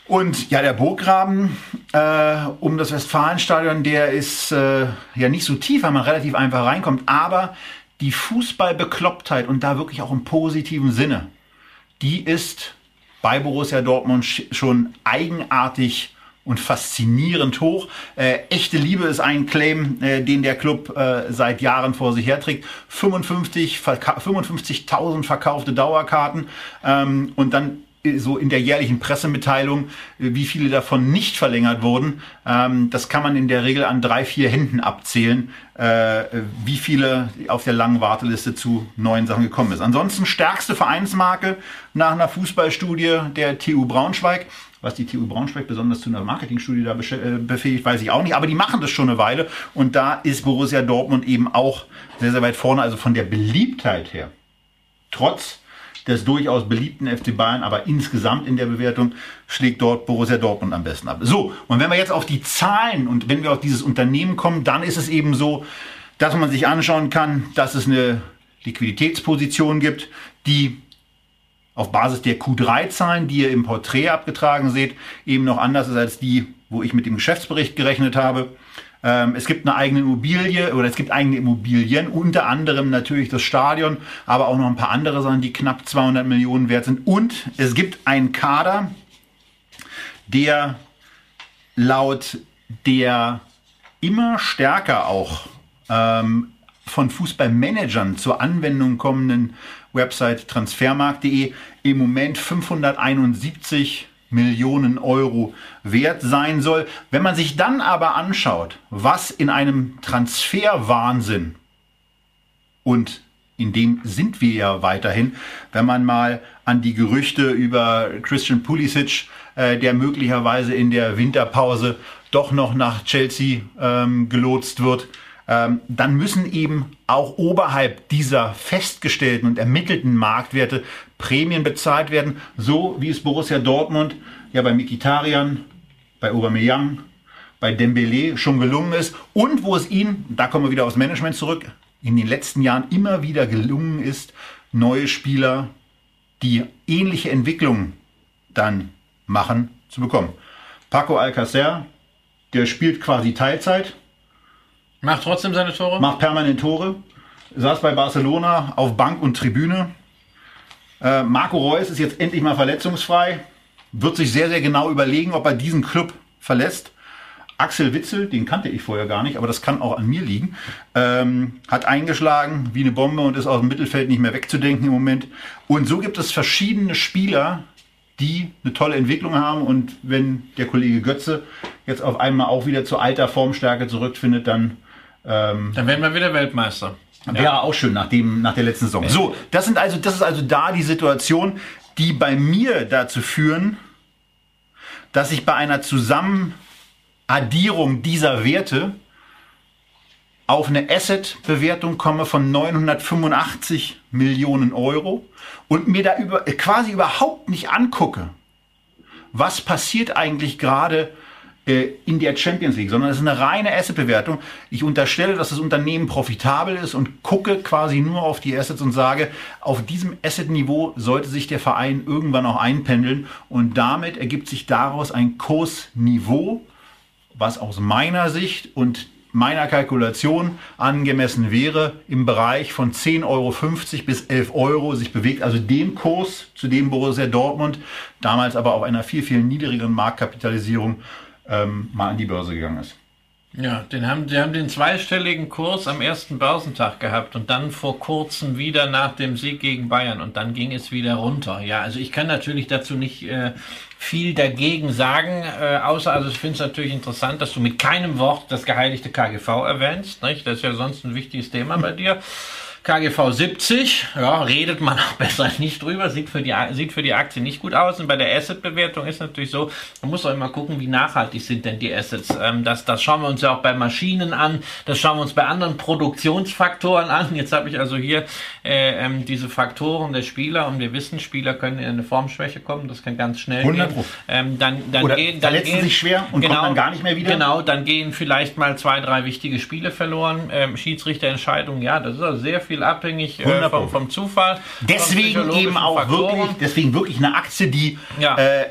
Und ja, der Burggraben äh, um das Westfalenstadion, der ist äh, ja nicht so tief, weil man relativ einfach reinkommt, aber die Fußballbeklopptheit und da wirklich auch im positiven Sinne, die ist bei Borussia Dortmund schon eigenartig und faszinierend hoch. Äh, echte Liebe ist ein Claim, äh, den der Club äh, seit Jahren vor sich herträgt. 55 55.000 verkaufte Dauerkarten ähm, und dann so in der jährlichen Pressemitteilung, äh, wie viele davon nicht verlängert wurden. Ähm, das kann man in der Regel an drei, vier Händen abzählen, äh, wie viele auf der langen Warteliste zu neuen Sachen gekommen ist. Ansonsten stärkste Vereinsmarke nach einer Fußballstudie der TU Braunschweig. Was die TU Braunschweig besonders zu einer Marketingstudie da äh, befähigt, weiß ich auch nicht. Aber die machen das schon eine Weile. Und da ist Borussia Dortmund eben auch sehr, sehr weit vorne. Also von der Beliebtheit her. Trotz des durchaus beliebten FC Bayern, aber insgesamt in der Bewertung schlägt dort Borussia Dortmund am besten ab. So, und wenn wir jetzt auf die Zahlen und wenn wir auf dieses Unternehmen kommen, dann ist es eben so, dass man sich anschauen kann, dass es eine Liquiditätsposition gibt, die auf Basis der Q3-Zahlen, die ihr im Porträt abgetragen seht, eben noch anders ist als die, wo ich mit dem Geschäftsbericht gerechnet habe. Ähm, es gibt eine eigene Immobilie oder es gibt eigene Immobilien, unter anderem natürlich das Stadion, aber auch noch ein paar andere Sachen, die knapp 200 Millionen wert sind. Und es gibt einen Kader, der laut der immer stärker auch ähm, von Fußballmanagern zur Anwendung kommenden Website transfermarkt.de im Moment 571 Millionen Euro wert sein soll. Wenn man sich dann aber anschaut, was in einem Transferwahnsinn und in dem sind wir ja weiterhin, wenn man mal an die Gerüchte über Christian Pulisic, äh, der möglicherweise in der Winterpause doch noch nach Chelsea ähm, gelotst wird, ähm, dann müssen eben auch oberhalb dieser festgestellten und ermittelten Marktwerte Prämien bezahlt werden, so wie es Borussia Dortmund ja bei Mikitarian, bei Aubameyang, bei Dembele schon gelungen ist und wo es ihnen, da kommen wir wieder aufs Management zurück, in den letzten Jahren immer wieder gelungen ist, neue Spieler, die ähnliche Entwicklungen dann machen, zu bekommen. Paco Alcacer, der spielt quasi Teilzeit, Macht trotzdem seine Tore? Macht permanent Tore. Saß bei Barcelona auf Bank und Tribüne. Äh, Marco Reus ist jetzt endlich mal verletzungsfrei. Wird sich sehr, sehr genau überlegen, ob er diesen Club verlässt. Axel Witzel, den kannte ich vorher gar nicht, aber das kann auch an mir liegen, ähm, hat eingeschlagen wie eine Bombe und ist aus dem Mittelfeld nicht mehr wegzudenken im Moment. Und so gibt es verschiedene Spieler, die eine tolle Entwicklung haben. Und wenn der Kollege Götze jetzt auf einmal auch wieder zur alter Formstärke zurückfindet, dann ähm, Dann werden wir wieder Weltmeister. Wäre ja. auch schön nach, dem, nach der letzten Saison. So, das, sind also, das ist also da die Situation, die bei mir dazu führen, dass ich bei einer Zusammenaddierung dieser Werte auf eine Asset-Bewertung komme von 985 Millionen Euro und mir da über, quasi überhaupt nicht angucke, was passiert eigentlich gerade in der Champions League, sondern es ist eine reine Asset-Bewertung. Ich unterstelle, dass das Unternehmen profitabel ist und gucke quasi nur auf die Assets und sage, auf diesem Asset-Niveau sollte sich der Verein irgendwann auch einpendeln und damit ergibt sich daraus ein Kursniveau, was aus meiner Sicht und meiner Kalkulation angemessen wäre, im Bereich von 10,50 Euro bis 11 Euro sich bewegt, also dem Kurs, zu dem Borussia Dortmund damals aber auf einer viel, viel niedrigeren Marktkapitalisierung ähm, mal an die Börse gegangen ist. Ja, den haben, die haben den zweistelligen Kurs am ersten Börsentag gehabt und dann vor kurzem wieder nach dem Sieg gegen Bayern und dann ging es wieder runter. Ja, also ich kann natürlich dazu nicht äh, viel dagegen sagen, äh, außer also ich finde es natürlich interessant, dass du mit keinem Wort das geheiligte KGV erwähnst. Nicht? Das ist ja sonst ein wichtiges Thema bei dir. KGV 70, ja, redet man auch (laughs) besser nicht drüber, sieht für die, sieht für die Aktie nicht gut aus. Und bei der Asset-Bewertung ist natürlich so, man muss auch immer gucken, wie nachhaltig sind denn die Assets. Ähm, das, das schauen wir uns ja auch bei Maschinen an, das schauen wir uns bei anderen Produktionsfaktoren an. Jetzt habe ich also hier äh, ähm, diese Faktoren der Spieler und wir wissen, Spieler können in eine Formschwäche kommen, das kann ganz schnell 100 gehen. Ähm, dann, dann Oder gehen, dann gehen, sich schwer und genau, kommen dann gar nicht mehr wieder. Genau, dann gehen vielleicht mal zwei, drei wichtige Spiele verloren. Ähm, Schiedsrichterentscheidungen, ja, das ist also sehr viel viel abhängig äh, vom, vom, Zufall. Deswegen eben auch Faktoren. wirklich, deswegen wirklich eine Aktie, die ja. äh,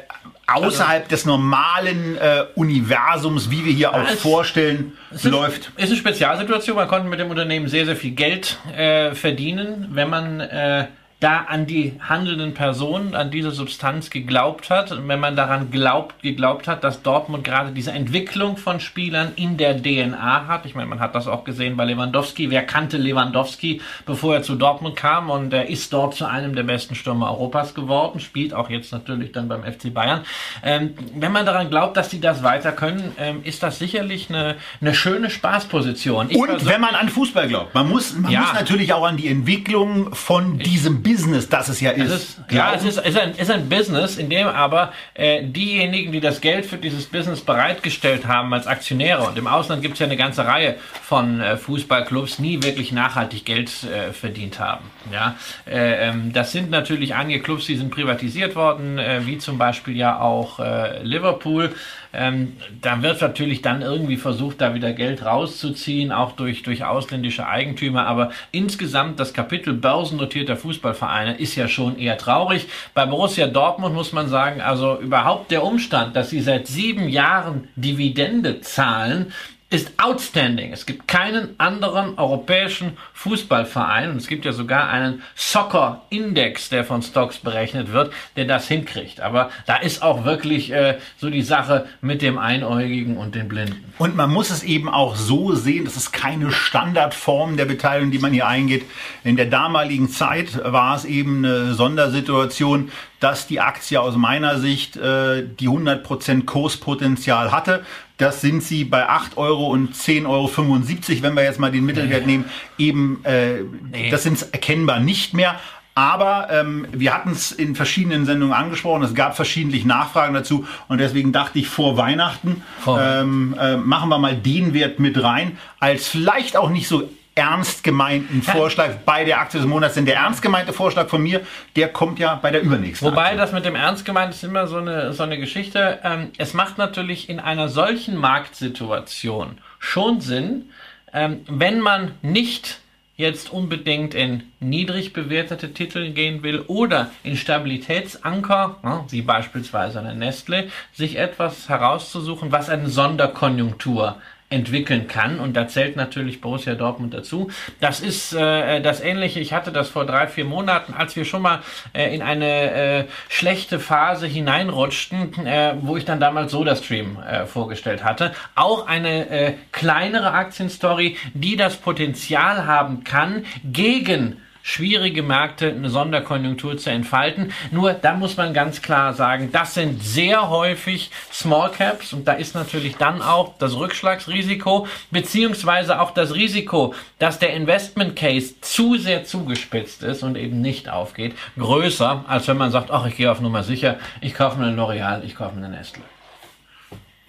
außerhalb also, des normalen äh, Universums, wie wir hier auch vorstellen, es läuft. Ist, ist eine Spezialsituation. Man konnte mit dem Unternehmen sehr, sehr viel Geld äh, verdienen, wenn man äh, da an die handelnden Personen, an diese Substanz geglaubt hat. Und wenn man daran glaubt, geglaubt hat, dass Dortmund gerade diese Entwicklung von Spielern in der DNA hat. Ich meine, man hat das auch gesehen bei Lewandowski. Wer kannte Lewandowski, bevor er zu Dortmund kam? Und er ist dort zu einem der besten Stürmer Europas geworden, spielt auch jetzt natürlich dann beim FC Bayern. Ähm, wenn man daran glaubt, dass sie das weiter können, ähm, ist das sicherlich eine, eine schöne Spaßposition. Ich Und wenn man an Fußball glaubt, man muss, man ja. muss natürlich auch an die Entwicklung von diesem Business, das es ja ist. Es ist ja, es ist, ist, ein, ist ein Business, in dem aber äh, diejenigen, die das Geld für dieses Business bereitgestellt haben als Aktionäre, und im Ausland gibt es ja eine ganze Reihe von äh, Fußballclubs, nie wirklich nachhaltig Geld äh, verdient haben. Ja, äh, ähm, das sind natürlich einige Clubs, die sind privatisiert worden, äh, wie zum Beispiel ja auch äh, Liverpool. Ähm, da wird natürlich dann irgendwie versucht, da wieder Geld rauszuziehen, auch durch, durch ausländische Eigentümer. Aber insgesamt das Kapitel börsennotierter Fußballvereine ist ja schon eher traurig. Bei Borussia Dortmund muss man sagen, also überhaupt der Umstand, dass sie seit sieben Jahren Dividende zahlen, ist outstanding. Es gibt keinen anderen europäischen Fußballverein und es gibt ja sogar einen Soccer Index, der von Stocks berechnet wird, der das hinkriegt. Aber da ist auch wirklich äh, so die Sache mit dem Einäugigen und den Blinden. Und man muss es eben auch so sehen, das ist keine Standardform der Beteiligung, die man hier eingeht. In der damaligen Zeit war es eben eine Sondersituation, dass die Aktie aus meiner Sicht äh, die 100% Kurspotenzial hatte. Das sind sie bei 8 Euro und 10,75 Euro, wenn wir jetzt mal den Mittelwert nehmen, eben, äh, nee. das sind erkennbar nicht mehr. Aber ähm, wir hatten es in verschiedenen Sendungen angesprochen, es gab verschiedentlich Nachfragen dazu und deswegen dachte ich vor Weihnachten ähm, äh, machen wir mal den Wert mit rein, als vielleicht auch nicht so ernst gemeinten Vorschlag bei der Aktie des Monats. Denn der ernst gemeinte Vorschlag von mir, der kommt ja bei der übernächsten. Wobei Aktie. das mit dem ernst gemeint ist immer so eine, so eine Geschichte. Ähm, es macht natürlich in einer solchen Marktsituation schon Sinn, ähm, wenn man nicht jetzt unbedingt in niedrig bewertete Titel gehen will oder in Stabilitätsanker, wie beispielsweise eine Nestle, sich etwas herauszusuchen, was eine Sonderkonjunktur entwickeln kann. Und da zählt natürlich Borussia Dortmund dazu. Das ist äh, das Ähnliche. Ich hatte das vor drei, vier Monaten, als wir schon mal äh, in eine äh, schlechte Phase hineinrutschten, äh, wo ich dann damals SodaStream äh, vorgestellt hatte. Auch eine äh, kleinere Aktienstory, die das Potenzial haben kann, gegen schwierige Märkte eine Sonderkonjunktur zu entfalten. Nur da muss man ganz klar sagen, das sind sehr häufig Small Caps und da ist natürlich dann auch das Rückschlagsrisiko beziehungsweise auch das Risiko, dass der Investment Case zu sehr zugespitzt ist und eben nicht aufgeht, größer, als wenn man sagt, ach, ich gehe auf Nummer sicher, ich kaufe mir eine L'Oreal, ich kaufe mir eine Nestle.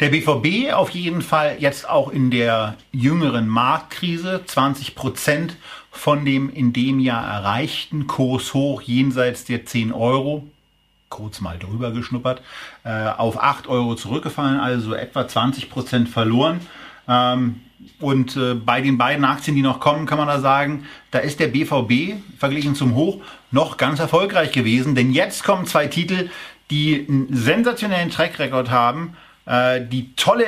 Der BVB auf jeden Fall jetzt auch in der jüngeren Marktkrise 20 Prozent von dem in dem Jahr erreichten Kurs hoch jenseits der 10 Euro, kurz mal drüber geschnuppert, äh, auf 8 Euro zurückgefallen, also etwa 20 Prozent verloren. Ähm, und äh, bei den beiden Aktien, die noch kommen, kann man da sagen, da ist der BVB verglichen zum Hoch noch ganz erfolgreich gewesen. Denn jetzt kommen zwei Titel, die einen sensationellen Track-Record haben, äh, die tolle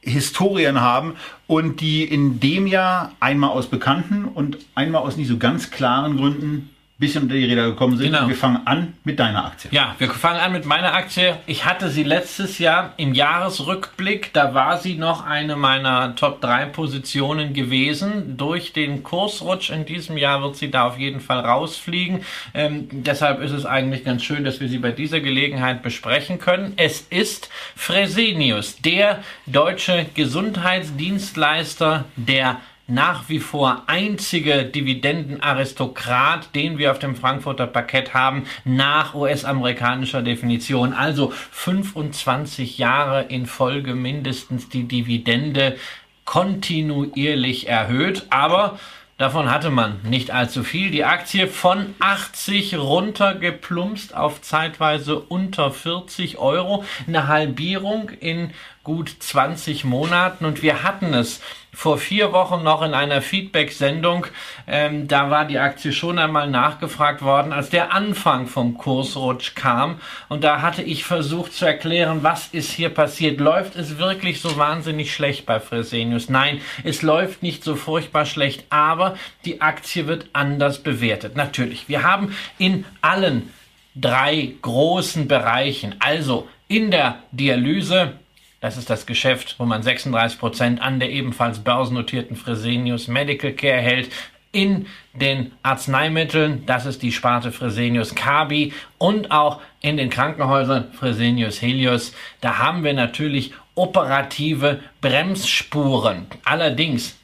Historien haben und die in dem Jahr einmal aus bekannten und einmal aus nicht so ganz klaren Gründen bisschen unter die Räder gekommen sind. Genau. Wir fangen an mit deiner Aktie. Ja, wir fangen an mit meiner Aktie. Ich hatte sie letztes Jahr im Jahresrückblick. Da war sie noch eine meiner Top 3 Positionen gewesen. Durch den Kursrutsch in diesem Jahr wird sie da auf jeden Fall rausfliegen. Ähm, deshalb ist es eigentlich ganz schön, dass wir sie bei dieser Gelegenheit besprechen können. Es ist Fresenius, der deutsche Gesundheitsdienstleister, der nach wie vor einzige Dividendenaristokrat, den wir auf dem Frankfurter Parkett haben, nach US-amerikanischer Definition. Also 25 Jahre in Folge mindestens die Dividende kontinuierlich erhöht. Aber Davon hatte man nicht allzu viel. Die Aktie von 80 runtergeplumpst auf zeitweise unter 40 Euro. Eine Halbierung in gut 20 Monaten. Und wir hatten es vor vier Wochen noch in einer Feedback-Sendung. Ähm, da war die Aktie schon einmal nachgefragt worden, als der Anfang vom Kursrutsch kam. Und da hatte ich versucht zu erklären, was ist hier passiert. Läuft es wirklich so wahnsinnig schlecht bei Fresenius? Nein, es läuft nicht so furchtbar schlecht, aber die Aktie wird anders bewertet. Natürlich, wir haben in allen drei großen Bereichen, also in der Dialyse, das ist das Geschäft, wo man 36 Prozent an der ebenfalls börsennotierten Fresenius Medical Care hält. In den Arzneimitteln, das ist die Sparte Fresenius Kabi und auch in den Krankenhäusern Fresenius Helios. Da haben wir natürlich operative Bremsspuren. Allerdings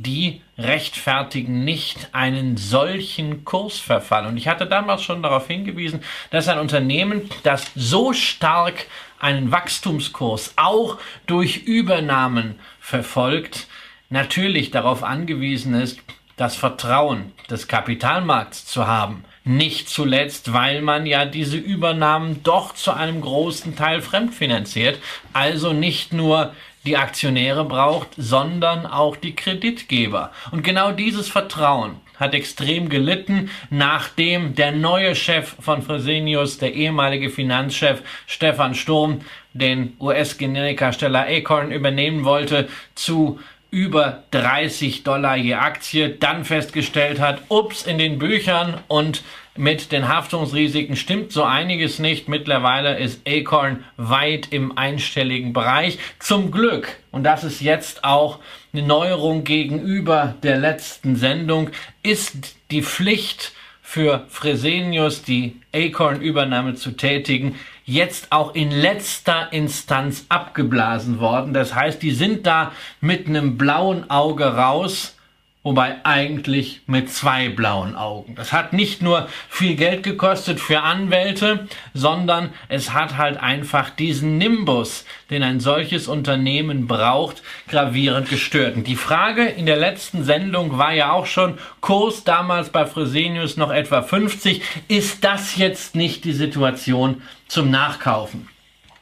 die rechtfertigen nicht einen solchen Kursverfall. Und ich hatte damals schon darauf hingewiesen, dass ein Unternehmen, das so stark einen Wachstumskurs auch durch Übernahmen verfolgt, natürlich darauf angewiesen ist, das Vertrauen des Kapitalmarkts zu haben. Nicht zuletzt, weil man ja diese Übernahmen doch zu einem großen Teil fremdfinanziert, also nicht nur die Aktionäre braucht, sondern auch die Kreditgeber. Und genau dieses Vertrauen hat extrem gelitten, nachdem der neue Chef von Fresenius, der ehemalige Finanzchef Stefan Sturm, den US-Generikasteller Acorn übernehmen wollte, zu über 30 Dollar je Aktie, dann festgestellt hat, ups, in den Büchern und mit den Haftungsrisiken stimmt so einiges nicht. Mittlerweile ist Acorn weit im einstelligen Bereich. Zum Glück, und das ist jetzt auch eine Neuerung gegenüber der letzten Sendung, ist die Pflicht für Fresenius, die Acorn-Übernahme zu tätigen, jetzt auch in letzter Instanz abgeblasen worden. Das heißt, die sind da mit einem blauen Auge raus Wobei eigentlich mit zwei blauen Augen. Das hat nicht nur viel Geld gekostet für Anwälte, sondern es hat halt einfach diesen Nimbus, den ein solches Unternehmen braucht, gravierend gestört. Und die Frage in der letzten Sendung war ja auch schon, Kurs damals bei Fresenius noch etwa 50. Ist das jetzt nicht die Situation zum Nachkaufen?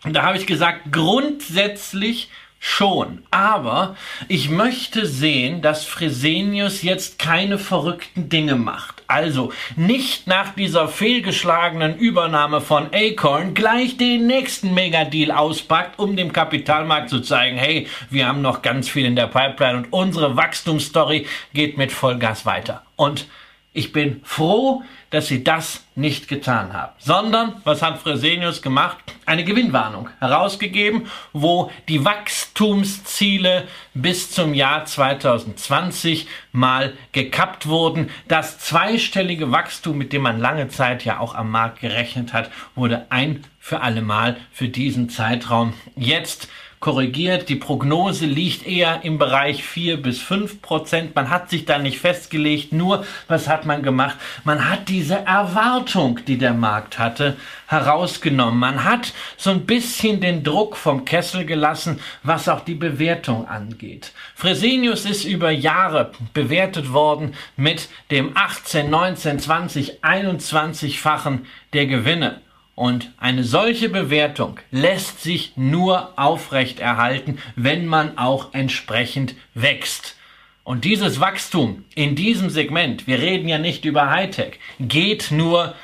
Und da habe ich gesagt, grundsätzlich Schon, aber ich möchte sehen, dass Fresenius jetzt keine verrückten Dinge macht. Also nicht nach dieser fehlgeschlagenen Übernahme von Acorn gleich den nächsten Megadeal auspackt, um dem Kapitalmarkt zu zeigen, hey, wir haben noch ganz viel in der Pipeline und unsere Wachstumsstory geht mit Vollgas weiter. Und ich bin froh, dass sie das nicht getan haben, sondern, was hat Fresenius gemacht? Eine Gewinnwarnung herausgegeben, wo die Wachstumsziele bis zum Jahr 2020 mal gekappt wurden. Das zweistellige Wachstum, mit dem man lange Zeit ja auch am Markt gerechnet hat, wurde ein für alle Mal für diesen Zeitraum jetzt korrigiert. Die Prognose liegt eher im Bereich 4 bis 5 Prozent. Man hat sich da nicht festgelegt. Nur, was hat man gemacht? Man hat diese Erwartung, die der Markt hatte, herausgenommen. Man hat so ein bisschen den Druck vom Kessel gelassen, was auch die Bewertung angeht. Fresenius ist über Jahre bewertet worden mit dem 18, 19, 20, 21-fachen der Gewinne. Und eine solche Bewertung lässt sich nur aufrechterhalten, wenn man auch entsprechend wächst. Und dieses Wachstum in diesem Segment, wir reden ja nicht über Hightech, geht nur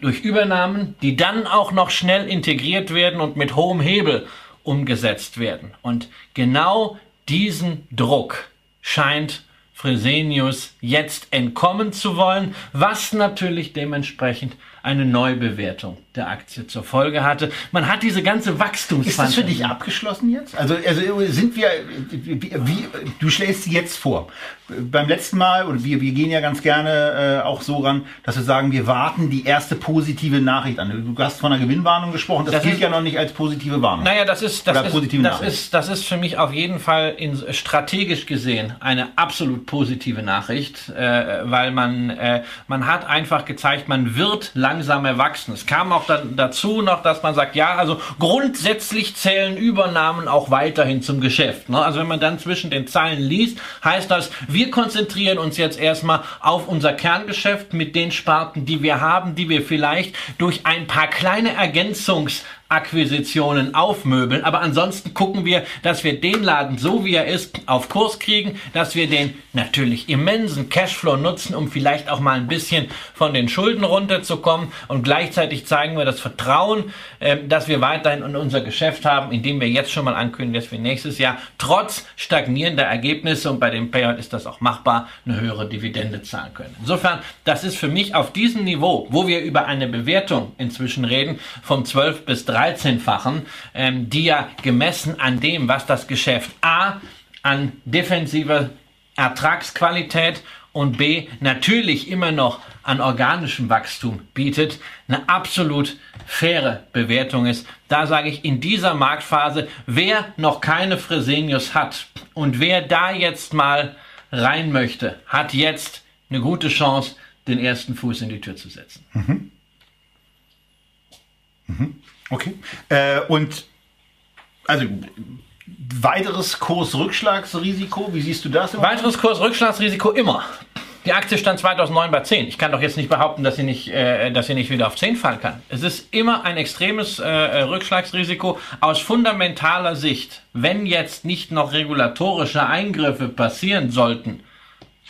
durch Übernahmen, die dann auch noch schnell integriert werden und mit hohem Hebel umgesetzt werden. Und genau diesen Druck scheint Fresenius jetzt entkommen zu wollen, was natürlich dementsprechend eine Neubewertung der Aktie zur Folge hatte. Man hat diese ganze Wachstums. Ist das für dich abgeschlossen jetzt? Also, also sind wir, wie, du schlägst jetzt vor. Beim letzten Mal, und wir, wir gehen ja ganz gerne äh, auch so ran, dass wir sagen, wir warten die erste positive Nachricht an. Du hast von einer Gewinnwarnung gesprochen, das, das gilt ist, ja noch nicht als positive Warnung. Naja, das ist, das, ist, das, ist, das ist für mich auf jeden Fall in, strategisch gesehen eine absolut positive Nachricht, äh, weil man, äh, man hat einfach gezeigt, man wird langsam erwachsen. Es kam auch dann dazu noch, dass man sagt, ja, also grundsätzlich zählen Übernahmen auch weiterhin zum Geschäft. Ne? Also wenn man dann zwischen den Zeilen liest, heißt das, wir konzentrieren uns jetzt erstmal auf unser Kerngeschäft mit den Sparten, die wir haben, die wir vielleicht durch ein paar kleine Ergänzungs Akquisitionen aufmöbeln. Aber ansonsten gucken wir, dass wir den Laden so wie er ist auf Kurs kriegen, dass wir den natürlich immensen Cashflow nutzen, um vielleicht auch mal ein bisschen von den Schulden runterzukommen. Und gleichzeitig zeigen wir das Vertrauen, äh, dass wir weiterhin in unser Geschäft haben, indem wir jetzt schon mal ankündigen, dass wir nächstes Jahr trotz stagnierender Ergebnisse und bei dem Payout ist das auch machbar, eine höhere Dividende zahlen können. Insofern, das ist für mich auf diesem Niveau, wo wir über eine Bewertung inzwischen reden, vom 12 bis 13 13-fachen, ähm, die ja gemessen an dem, was das Geschäft A an defensiver Ertragsqualität und B natürlich immer noch an organischem Wachstum bietet, eine absolut faire Bewertung ist. Da sage ich in dieser Marktphase, wer noch keine Fresenius hat und wer da jetzt mal rein möchte, hat jetzt eine gute Chance, den ersten Fuß in die Tür zu setzen. Mhm. Mhm. Okay. Äh, und also weiteres Kursrückschlagsrisiko, wie siehst du das? Weiteres Kursrückschlagsrisiko immer. Die Aktie stand 2009 bei 10. Ich kann doch jetzt nicht behaupten, dass sie nicht, äh, dass sie nicht wieder auf 10 fallen kann. Es ist immer ein extremes äh, Rückschlagsrisiko aus fundamentaler Sicht. Wenn jetzt nicht noch regulatorische Eingriffe passieren sollten,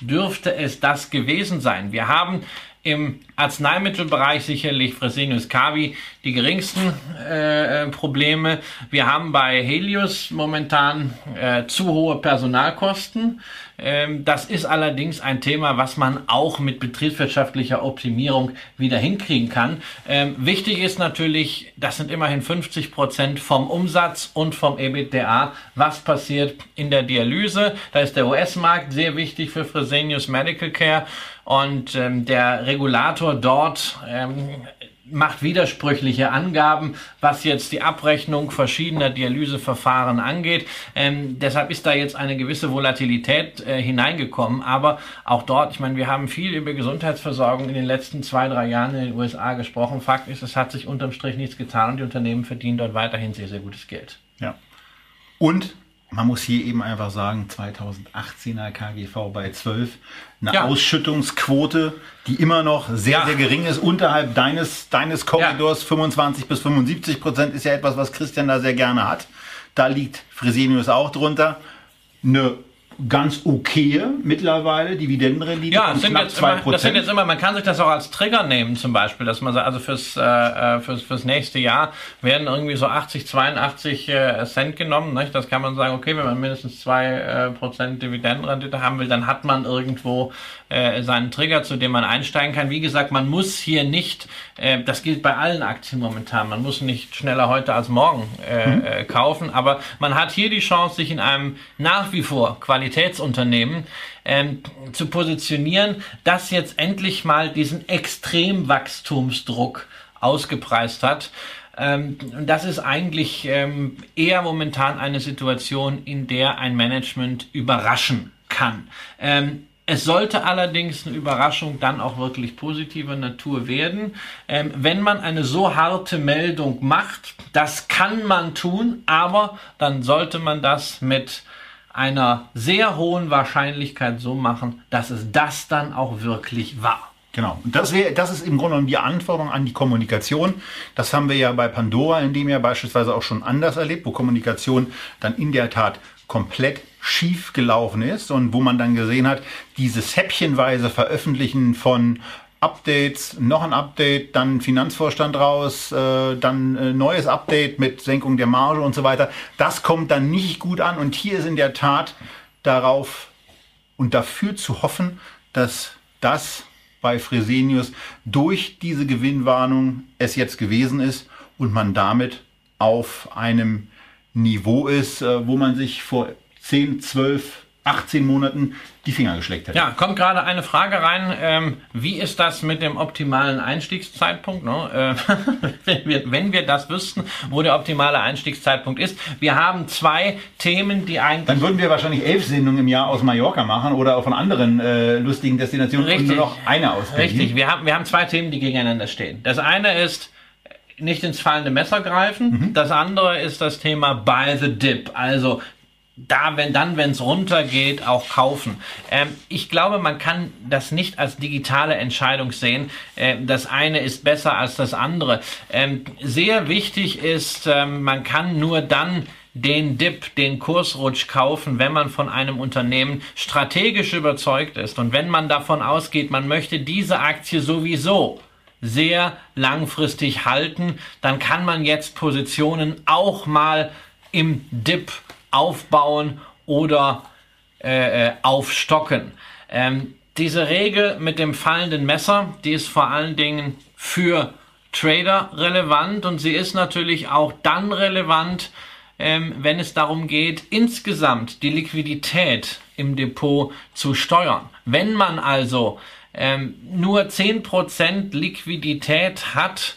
dürfte es das gewesen sein. Wir haben im Arzneimittelbereich sicherlich Fresenius Kabi die geringsten äh, Probleme. Wir haben bei Helios momentan äh, zu hohe Personalkosten. Ähm, das ist allerdings ein Thema, was man auch mit betriebswirtschaftlicher Optimierung wieder hinkriegen kann. Ähm, wichtig ist natürlich, das sind immerhin 50 Prozent vom Umsatz und vom EBITDA. Was passiert in der Dialyse? Da ist der US-Markt sehr wichtig für Fresenius Medical Care. Und ähm, der Regulator dort ähm, macht widersprüchliche Angaben, was jetzt die Abrechnung verschiedener Dialyseverfahren angeht. Ähm, deshalb ist da jetzt eine gewisse Volatilität äh, hineingekommen. Aber auch dort, ich meine, wir haben viel über Gesundheitsversorgung in den letzten zwei, drei Jahren in den USA gesprochen. Fakt ist, es hat sich unterm Strich nichts getan und die Unternehmen verdienen dort weiterhin sehr, sehr gutes Geld. Ja. Und man muss hier eben einfach sagen, 2018er KGV bei 12, eine ja. Ausschüttungsquote, die immer noch sehr, ja. sehr gering ist, unterhalb deines, deines Korridors, ja. 25 bis 75 Prozent ist ja etwas, was Christian da sehr gerne hat. Da liegt Fresenius auch drunter. Eine ganz okay mittlerweile, Dividendenrendite ja, sind, jetzt immer, das sind jetzt immer, man kann sich das auch als Trigger nehmen zum Beispiel, dass man sagt, also fürs, äh, äh fürs, fürs nächste Jahr werden irgendwie so 80, 82 äh, Cent genommen. Nicht? Das kann man sagen, okay, wenn man mindestens 2 äh, Prozent Dividendenrendite haben will, dann hat man irgendwo äh, seinen Trigger, zu dem man einsteigen kann. Wie gesagt, man muss hier nicht, äh, das gilt bei allen Aktien momentan, man muss nicht schneller heute als morgen äh, mhm. äh, kaufen, aber man hat hier die Chance, sich in einem nach wie vor Qualitätsunternehmen ähm, zu positionieren, das jetzt endlich mal diesen Extremwachstumsdruck ausgepreist hat. Ähm, das ist eigentlich ähm, eher momentan eine Situation, in der ein Management überraschen kann. Ähm, es sollte allerdings eine Überraschung dann auch wirklich positiver Natur werden. Ähm, wenn man eine so harte Meldung macht, das kann man tun, aber dann sollte man das mit einer sehr hohen Wahrscheinlichkeit so machen, dass es das dann auch wirklich war. Genau. Und das, wäre, das ist im Grunde genommen die Anforderung an die Kommunikation. Das haben wir ja bei Pandora in dem Jahr beispielsweise auch schon anders erlebt, wo Kommunikation dann in der Tat komplett schief gelaufen ist und wo man dann gesehen hat, dieses häppchenweise Veröffentlichen von Updates, noch ein Update, dann Finanzvorstand raus, äh, dann äh, neues Update mit Senkung der Marge und so weiter. Das kommt dann nicht gut an und hier ist in der Tat darauf und dafür zu hoffen, dass das bei Fresenius durch diese Gewinnwarnung es jetzt gewesen ist und man damit auf einem Niveau ist, äh, wo man sich vor 10, 12, 18 Monaten die Finger geschleckt hätte. Ja, kommt gerade eine Frage rein. Ähm, wie ist das mit dem optimalen Einstiegszeitpunkt? Ne? Äh, (laughs) wenn, wir, wenn wir das wüssten, wo der optimale Einstiegszeitpunkt ist. Wir haben zwei Themen, die eigentlich... Dann würden wir wahrscheinlich elf Sendungen im Jahr aus Mallorca machen oder auch von anderen äh, lustigen Destinationen Richtig. und nur noch eine aus Berlin. Richtig, wir haben, wir haben zwei Themen, die gegeneinander stehen. Das eine ist nicht ins fallende Messer greifen. Mhm. Das andere ist das Thema Buy the Dip. Also da, wenn dann, wenn es runtergeht, auch kaufen. Ähm, ich glaube, man kann das nicht als digitale Entscheidung sehen. Ähm, das eine ist besser als das andere. Ähm, sehr wichtig ist, ähm, man kann nur dann den Dip, den Kursrutsch kaufen, wenn man von einem Unternehmen strategisch überzeugt ist und wenn man davon ausgeht, man möchte diese Aktie sowieso sehr langfristig halten, dann kann man jetzt Positionen auch mal im Dip aufbauen oder äh, äh, aufstocken. Ähm, diese Regel mit dem fallenden Messer, die ist vor allen Dingen für Trader relevant und sie ist natürlich auch dann relevant, ähm, wenn es darum geht, insgesamt die Liquidität im Depot zu steuern. Wenn man also ähm, nur 10% Liquidität hat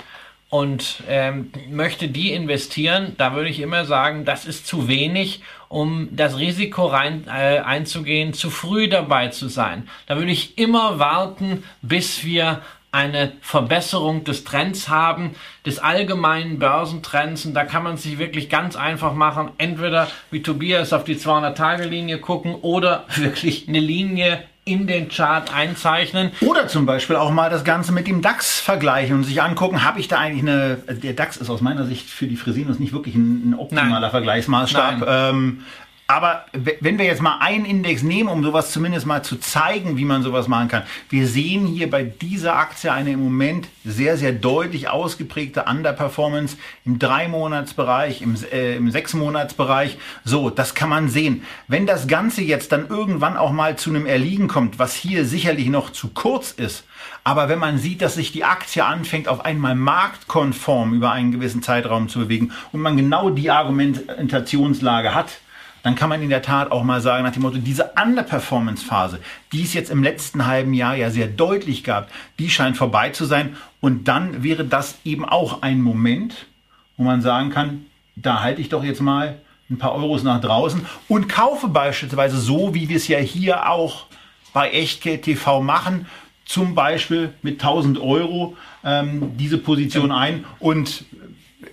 und ähm, möchte die investieren, da würde ich immer sagen, das ist zu wenig, um das Risiko rein, äh, einzugehen, zu früh dabei zu sein. Da würde ich immer warten, bis wir eine Verbesserung des Trends haben, des allgemeinen Börsentrends. Und da kann man sich wirklich ganz einfach machen. Entweder wie Tobias auf die 200-Tage-Linie gucken oder (laughs) wirklich eine Linie in den Chart einzeichnen. Oder zum Beispiel auch mal das Ganze mit dem DAX vergleichen und sich angucken, habe ich da eigentlich eine, also der DAX ist aus meiner Sicht für die Fresinos nicht wirklich ein, ein optimaler Nein. Vergleichsmaßstab. Ähm, aber wenn wir jetzt mal einen Index nehmen, um sowas zumindest mal zu zeigen, wie man sowas machen kann. Wir sehen hier bei dieser Aktie eine im Moment sehr, sehr deutlich ausgeprägte Underperformance im Drei-Monats-Bereich, im, äh, im Sechs-Monats-Bereich. So, das kann man sehen. Wenn das Ganze jetzt dann irgendwann auch mal zu einem Erliegen kommt, was hier sicherlich noch zu kurz ist, aber wenn man sieht, dass sich die Aktie anfängt, auf einmal marktkonform über einen gewissen Zeitraum zu bewegen und man genau die Argumentationslage hat, dann kann man in der Tat auch mal sagen, nach dem Motto, diese Underperformance-Phase, die es jetzt im letzten halben Jahr ja sehr deutlich gab, die scheint vorbei zu sein. Und dann wäre das eben auch ein Moment, wo man sagen kann, da halte ich doch jetzt mal ein paar Euros nach draußen und kaufe beispielsweise so, wie wir es ja hier auch bei Echtgeld TV machen, zum Beispiel mit 1000 Euro ähm, diese Position ein und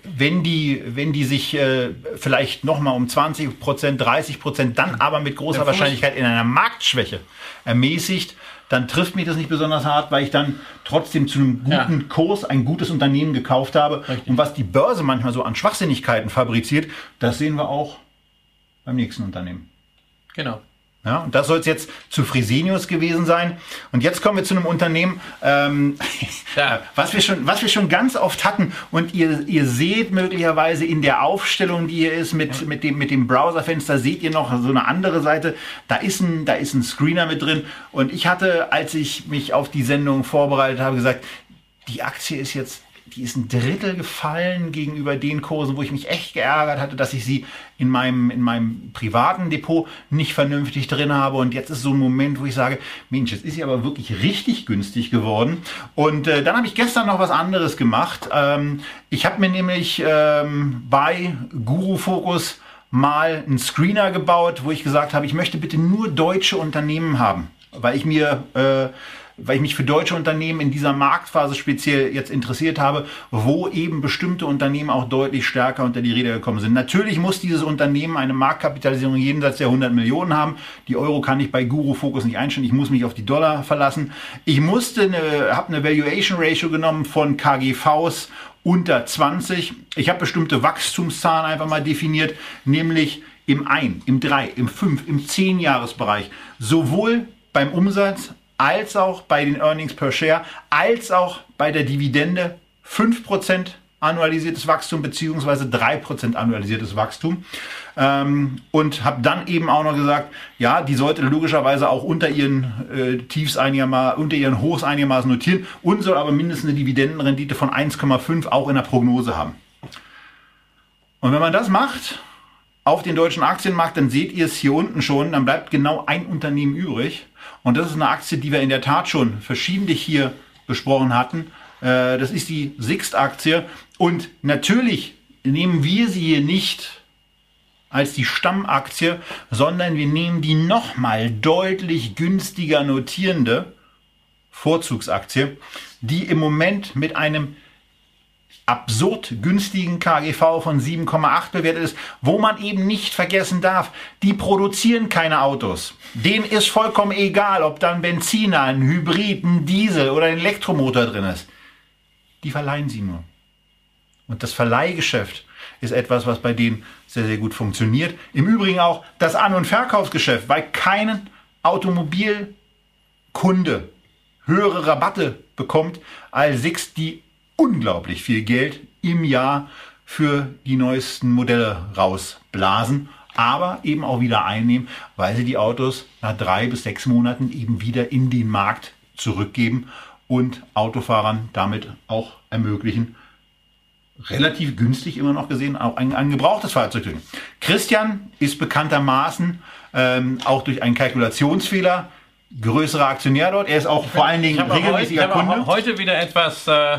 wenn die, wenn die sich äh, vielleicht nochmal um 20 Prozent, 30 Prozent, dann aber mit großer Fuß- Wahrscheinlichkeit in einer Marktschwäche ermäßigt, dann trifft mich das nicht besonders hart, weil ich dann trotzdem zu einem guten Ja. Kurs ein gutes Unternehmen gekauft habe. Richtig. Und was die Börse manchmal so an Schwachsinnigkeiten fabriziert, das sehen wir auch beim nächsten Unternehmen. Genau. Ja, und das soll es jetzt zu Fresenius gewesen sein. Und jetzt kommen wir zu einem Unternehmen, ähm, (laughs) Ja. was, wir schon, was wir schon ganz oft hatten. Und ihr, ihr seht möglicherweise in der Aufstellung, die hier ist, mit, mit dem, mit dem Browserfenster, seht ihr noch so eine andere Seite. Da ist, ein, da ist ein Screener mit drin. Und ich hatte, als ich mich auf die Sendung vorbereitet habe, gesagt, die Aktie ist jetzt, die ist ein Drittel gefallen gegenüber den Kursen, wo ich mich echt geärgert hatte, dass ich sie in meinem, in meinem privaten Depot nicht vernünftig drin habe. Und jetzt ist so ein Moment, wo ich sage, Mensch, jetzt ist sie aber wirklich richtig günstig geworden. Und äh, dann habe ich gestern noch was anderes gemacht. Ähm, ich habe mir nämlich ähm, bei Guru Focus mal einen Screener gebaut, wo ich gesagt habe, ich möchte bitte nur deutsche Unternehmen haben, weil ich mir äh, weil ich mich für deutsche Unternehmen in dieser Marktphase speziell jetzt interessiert habe, wo eben bestimmte Unternehmen auch deutlich stärker unter die Räder gekommen sind. Natürlich muss dieses Unternehmen eine Marktkapitalisierung jenseits der 100 Millionen haben. Die Euro kann ich bei Guru Focus nicht einstellen. Ich muss mich auf die Dollar verlassen. Ich musste eine, habe eine Valuation Ratio genommen von KGVs unter 20. Ich habe bestimmte Wachstumszahlen einfach mal definiert, nämlich im 1, im 3, im 5, im 10 Jahresbereich. Sowohl beim Umsatz als auch bei den Earnings per Share, als auch bei der Dividende 5% annualisiertes Wachstum beziehungsweise 3% annualisiertes Wachstum. Ähm, und habe dann eben auch noch gesagt, ja, die sollte logischerweise auch unter ihren äh, Tiefs einigermaßen, unter ihren Hochs einigermaßen notieren und soll aber mindestens eine Dividendenrendite von 1,5 auch in der Prognose haben. Und wenn man das macht, auf den deutschen Aktienmarkt, dann seht ihr es hier unten schon, dann bleibt genau ein Unternehmen übrig. Und das ist eine Aktie, die wir in der Tat schon verschiedentlich hier besprochen hatten. Äh, das ist die Sixt-Aktie. Und natürlich nehmen wir sie hier nicht als die Stammaktie, sondern wir nehmen die nochmal deutlich günstiger notierende Vorzugsaktie, die im Moment mit einem absurd günstigen KGV von 7,8 bewertet ist, wo man eben nicht vergessen darf, die produzieren keine Autos. Denen ist vollkommen egal, ob da ein Benziner, ein Hybrid, ein Diesel oder ein Elektromotor drin ist. Die verleihen sie nur. Und das Verleihgeschäft ist etwas, was bei denen sehr, sehr gut funktioniert. Im Übrigen auch das An- und Verkaufsgeschäft, weil keinen Automobilkunde höhere Rabatte bekommt als Six, die unglaublich viel Geld im Jahr für die neuesten Modelle rausblasen, aber eben auch wieder einnehmen, weil sie die Autos nach drei bis sechs Monaten eben wieder in den Markt zurückgeben und Autofahrern damit auch ermöglichen, relativ günstig immer noch gesehen, auch ein, ein gebrauchtes Fahrzeug zu kriegen. Christian ist bekanntermaßen ähm, auch durch einen Kalkulationsfehler größerer Aktionär dort. Er ist auch vor allen Dingen regelmäßiger heute, Kunde. heute wieder etwas äh,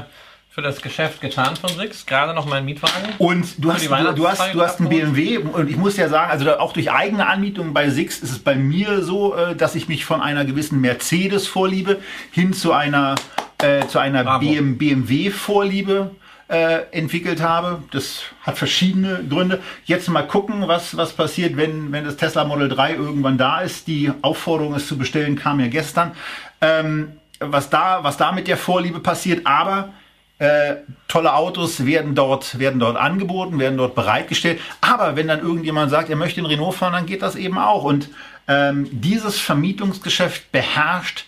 für das Geschäft getan von Six. Gerade noch mein Mietwagen. Und du hast, du, du, hast, du hast einen BMW und ich muss ja sagen, also auch durch eigene Anmietung bei Six ist es bei mir so, äh, dass ich mich von einer gewissen Mercedes-Vorliebe hin zu einer, äh, zu einer BMW-Vorliebe äh, entwickelt habe. Das hat verschiedene Gründe. Jetzt mal gucken, was, was passiert, wenn, wenn das Tesla Model 3 irgendwann da ist. Die Aufforderung, es zu bestellen, kam ja gestern. Ähm, was, da, was da mit der Vorliebe passiert. Aber äh, tolle Autos werden dort, werden dort angeboten, werden dort bereitgestellt. Aber wenn dann irgendjemand sagt, er möchte den Renault fahren, dann geht das eben auch. Und ähm, dieses Vermietungsgeschäft beherrscht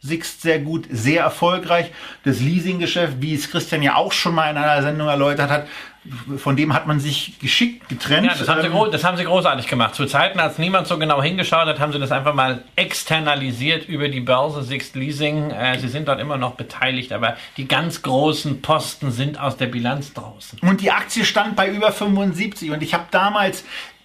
Sixt sehr gut, sehr erfolgreich. Das Leasinggeschäft, wie es Christian ja auch schon mal in einer Sendung erläutert hat, von dem hat man sich geschickt getrennt. Ja, das haben, sie, ähm, das haben sie großartig gemacht. Zu Zeiten, als niemand so genau hingeschaut hat, haben sie das einfach mal externalisiert über die Börse Sixt Leasing. Äh, sie sind dort immer noch beteiligt, aber die ganz großen Posten sind aus der Bilanz draußen. Und die Aktie stand bei über 75 und ich habe damals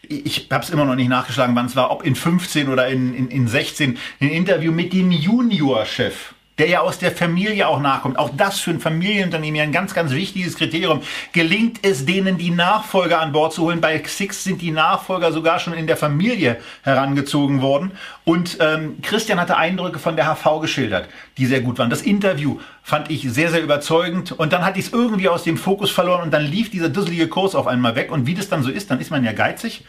ich habe es immer noch nicht nachgeschlagen, wann es war, ob in 15 oder in, in, in 16, ein Interview mit dem Juniorchef der ja aus der Familie auch nachkommt. Auch das für ein Familienunternehmen ja ein ganz, ganz wichtiges Kriterium. Gelingt es denen, die Nachfolger an Bord zu holen? Bei Six sind die Nachfolger sogar schon in der Familie herangezogen worden. Und ähm, Christian hatte Eindrücke von der HV geschildert, die sehr gut waren. Das Interview fand ich sehr, sehr überzeugend. Und dann hatte ich es irgendwie aus dem Fokus verloren und dann lief dieser dusselige Kurs auf einmal weg. Und wie das dann so ist, dann ist man ja geizig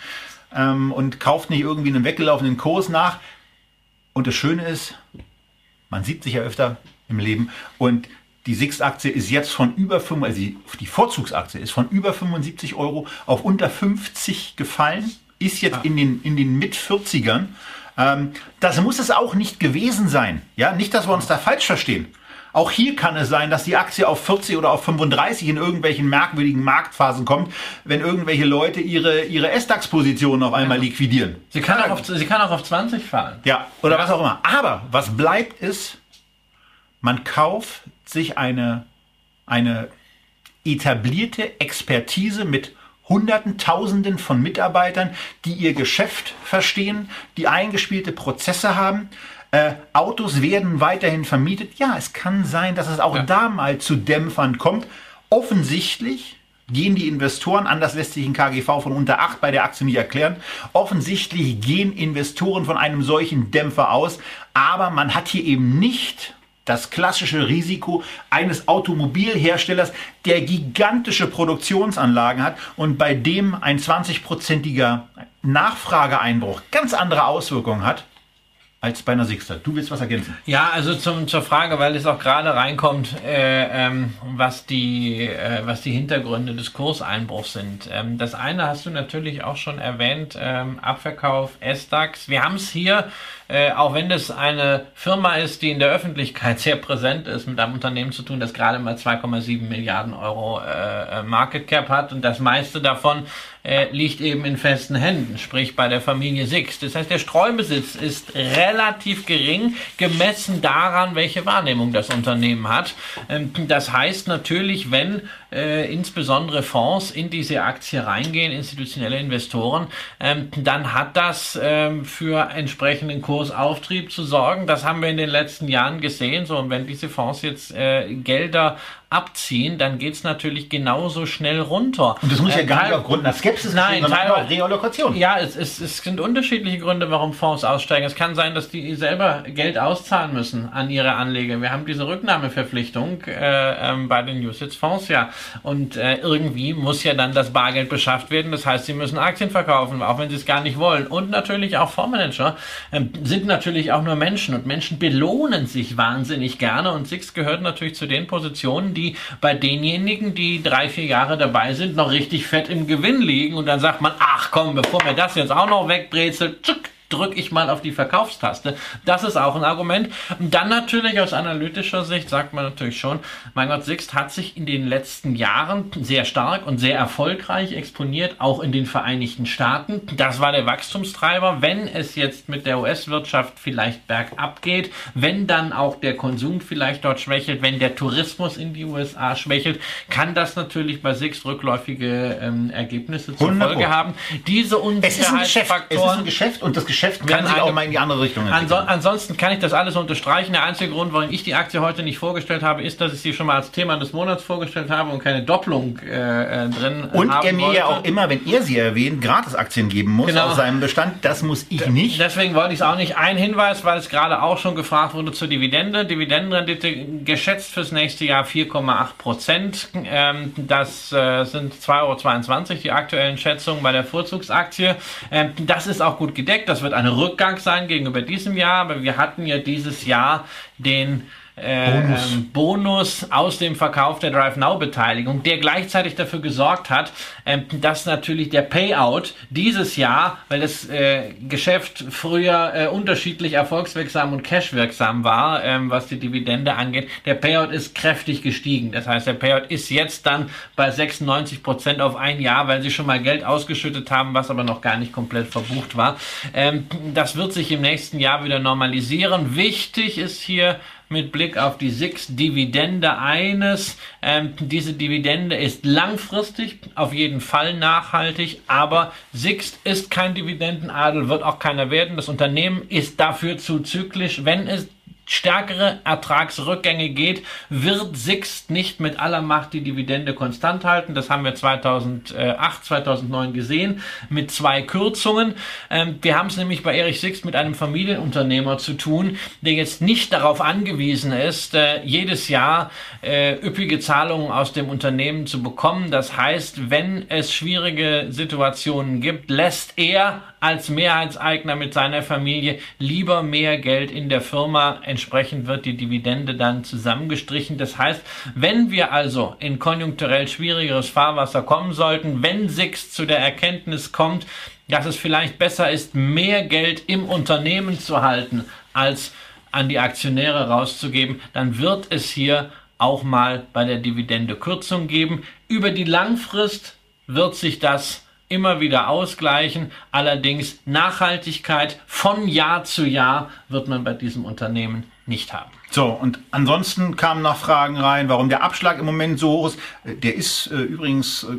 ähm, und kauft nicht irgendwie einen weggelaufenen Kurs nach. Und das Schöne ist, man sieht sich ja öfter im Leben. Und die Sixt-Aktie ist jetzt von über 5, also die Vorzugsaktie ist von über 75 Euro auf unter 50 gefallen, ist jetzt ah. in den, in den Mit-40ern. Ähm, das muss es auch nicht gewesen sein. Ja, nicht, dass wir uns da falsch verstehen. Auch hier kann es sein, dass die Aktie auf 40 oder auf 35 in irgendwelchen merkwürdigen Marktphasen kommt, wenn irgendwelche Leute ihre, ihre S-DAX-Positionen auf einmal liquidieren. Sie kann, auch auf, sie kann auch auf 20 fallen. Ja, oder ja. was auch immer. Aber was bleibt ist, man kauft sich eine, eine etablierte Expertise mit Hunderten, Tausenden von Mitarbeitern, die ihr Geschäft verstehen, die eingespielte Prozesse haben, äh, Autos werden weiterhin vermietet. Ja, es kann sein, dass es auch ja. da mal zu Dämpfern kommt. Offensichtlich gehen die Investoren, anders lässt sich ein KGV von unter 8 bei der Aktie nicht erklären, offensichtlich gehen Investoren von einem solchen Dämpfer aus, aber man hat hier eben nicht das klassische Risiko eines Automobilherstellers, der gigantische Produktionsanlagen hat und bei dem ein 20-prozentiger Nachfrageeinbruch ganz andere Auswirkungen hat als bei einer Sixter. Du willst was ergänzen? Ja, also zum, zur Frage, weil es auch gerade reinkommt, äh, ähm, was, die, äh, was die Hintergründe des Kurseinbruchs sind. Ähm, das eine hast du natürlich auch schon erwähnt, ähm, Abverkauf S-DAX. Wir haben es hier, äh, auch wenn das eine Firma ist, die in der Öffentlichkeit sehr präsent ist, mit einem Unternehmen zu tun, das gerade mal 2,7 Milliarden Euro äh, Market Cap hat und das meiste davon äh, liegt eben in festen Händen, sprich bei der Familie Six. Das heißt, der Streubesitz ist relativ gering, gemessen daran, welche Wahrnehmung das Unternehmen hat. Ähm, das heißt natürlich, wenn äh, insbesondere Fonds in diese Aktie reingehen, institutionelle Investoren, ähm, dann hat das ähm, für entsprechenden Kursauftrieb zu sorgen. Das haben wir in den letzten Jahren gesehen. So, und wenn diese Fonds jetzt äh, Gelder abziehen, dann geht es natürlich genauso schnell runter. Und das muss ja äh, gar nicht aufgrund einer Skepsis nein, sondern teilweise, Reallokation. Ja, es, es, es sind unterschiedliche Gründe, warum Fonds aussteigen. Es kann sein, dass die selber Geld auszahlen müssen an ihre Anleger. Wir haben diese Rücknahmeverpflichtung äh, ähm, bei den USITS-Fonds ja. Und äh, irgendwie muss ja dann das Bargeld beschafft werden. Das heißt, sie müssen Aktien verkaufen, auch wenn sie es gar nicht wollen. Und natürlich auch Fondsmanager äh, sind natürlich auch nur Menschen und Menschen belohnen sich wahnsinnig gerne. Und Six gehört natürlich zu den Positionen, die die bei denjenigen, die drei, vier Jahre dabei sind, noch richtig fett im Gewinn liegen und dann sagt man, ach komm, bevor mir das jetzt auch noch wegbrezelt, tschick, drücke ich mal auf die Verkaufstaste. Das ist auch ein Argument. Und dann natürlich aus analytischer Sicht sagt man natürlich schon, mein Gott, Sixt hat sich in den letzten Jahren sehr stark und sehr erfolgreich exponiert, auch in den Vereinigten Staaten. Das war der Wachstumstreiber. Wenn es jetzt mit der US-Wirtschaft vielleicht bergab geht, wenn dann auch der Konsum vielleicht dort schwächelt, wenn der Tourismus in die USA schwächelt, kann das natürlich bei Sixt rückläufige ähm, Ergebnisse zur Folge haben. Diese Unsicherheitsfaktoren. Es ist ein Geschäft und das Geschäft Geschäft kann sich auch mal in die andere Richtung entwickeln. Anso ansonsten kann ich das alles unterstreichen. Der einzige Grund, warum ich die Aktie heute nicht vorgestellt habe, ist, dass ich sie schon mal als Thema des Monats vorgestellt habe und keine Doppelung äh, äh drin Und er mir wollte. ja auch immer, wenn er sie erwähnt, Gratisaktien geben muss genau. aus seinem Bestand. Das muss ich nicht. Deswegen wollte ich es auch nicht. Ein Hinweis, weil es gerade auch schon gefragt wurde zur Dividende. Dividendenrendite geschätzt fürs nächste Jahr 4,8 Prozent. Ähm, das äh, sind 2,22 Euro die aktuellen Schätzungen bei der Vorzugsaktie. Ähm, das ist auch gut gedeckt. Das wird ein Rückgang sein gegenüber diesem Jahr, aber wir hatten ja dieses Jahr den äh, Bonus. Ähm, Bonus. aus dem Verkauf der Drive Now Beteiligung, der gleichzeitig dafür gesorgt hat, ähm, dass natürlich der Payout dieses Jahr, weil das äh, Geschäft früher äh, unterschiedlich erfolgswirksam und cashwirksam war, ähm, was die Dividende angeht, der Payout ist kräftig gestiegen. Das heißt, der Payout ist jetzt dann bei 96 Prozent auf ein Jahr, weil sie schon mal Geld ausgeschüttet haben, was aber noch gar nicht komplett verbucht war. Ähm, das wird sich im nächsten Jahr wieder normalisieren. Wichtig ist hier mit Blick auf die SIX-Dividende eines. Ähm, diese Dividende ist langfristig, auf jeden Fall nachhaltig, aber SIX ist kein Dividendenadel, wird auch keiner werden. Das Unternehmen ist dafür zu zyklisch, wenn es stärkere Ertragsrückgänge geht, wird Sixt nicht mit aller Macht die Dividende konstant halten. Das haben wir 2008, 2009 gesehen mit zwei Kürzungen. Ähm, wir haben es nämlich bei Erich Sixt mit einem Familienunternehmer zu tun, der jetzt nicht darauf angewiesen ist, äh, jedes Jahr äh, üppige Zahlungen aus dem Unternehmen zu bekommen. Das heißt, wenn es schwierige Situationen gibt, lässt er als Mehrheitseigner mit seiner Familie lieber mehr Geld in der Firma. Entsprechend wird die Dividende dann zusammengestrichen. Das heißt, wenn wir also in konjunkturell schwierigeres Fahrwasser kommen sollten, wenn Six zu der Erkenntnis kommt, dass es vielleicht besser ist, mehr Geld im Unternehmen zu halten, als an die Aktionäre rauszugeben, dann wird es hier auch mal bei der Dividende Kürzung geben. Über die Langfrist wird sich das immer wieder ausgleichen. Allerdings Nachhaltigkeit von Jahr zu Jahr wird man bei diesem Unternehmen nicht haben. So, und ansonsten kamen noch Fragen rein, warum der Abschlag im Moment so hoch ist. Der ist äh, übrigens äh,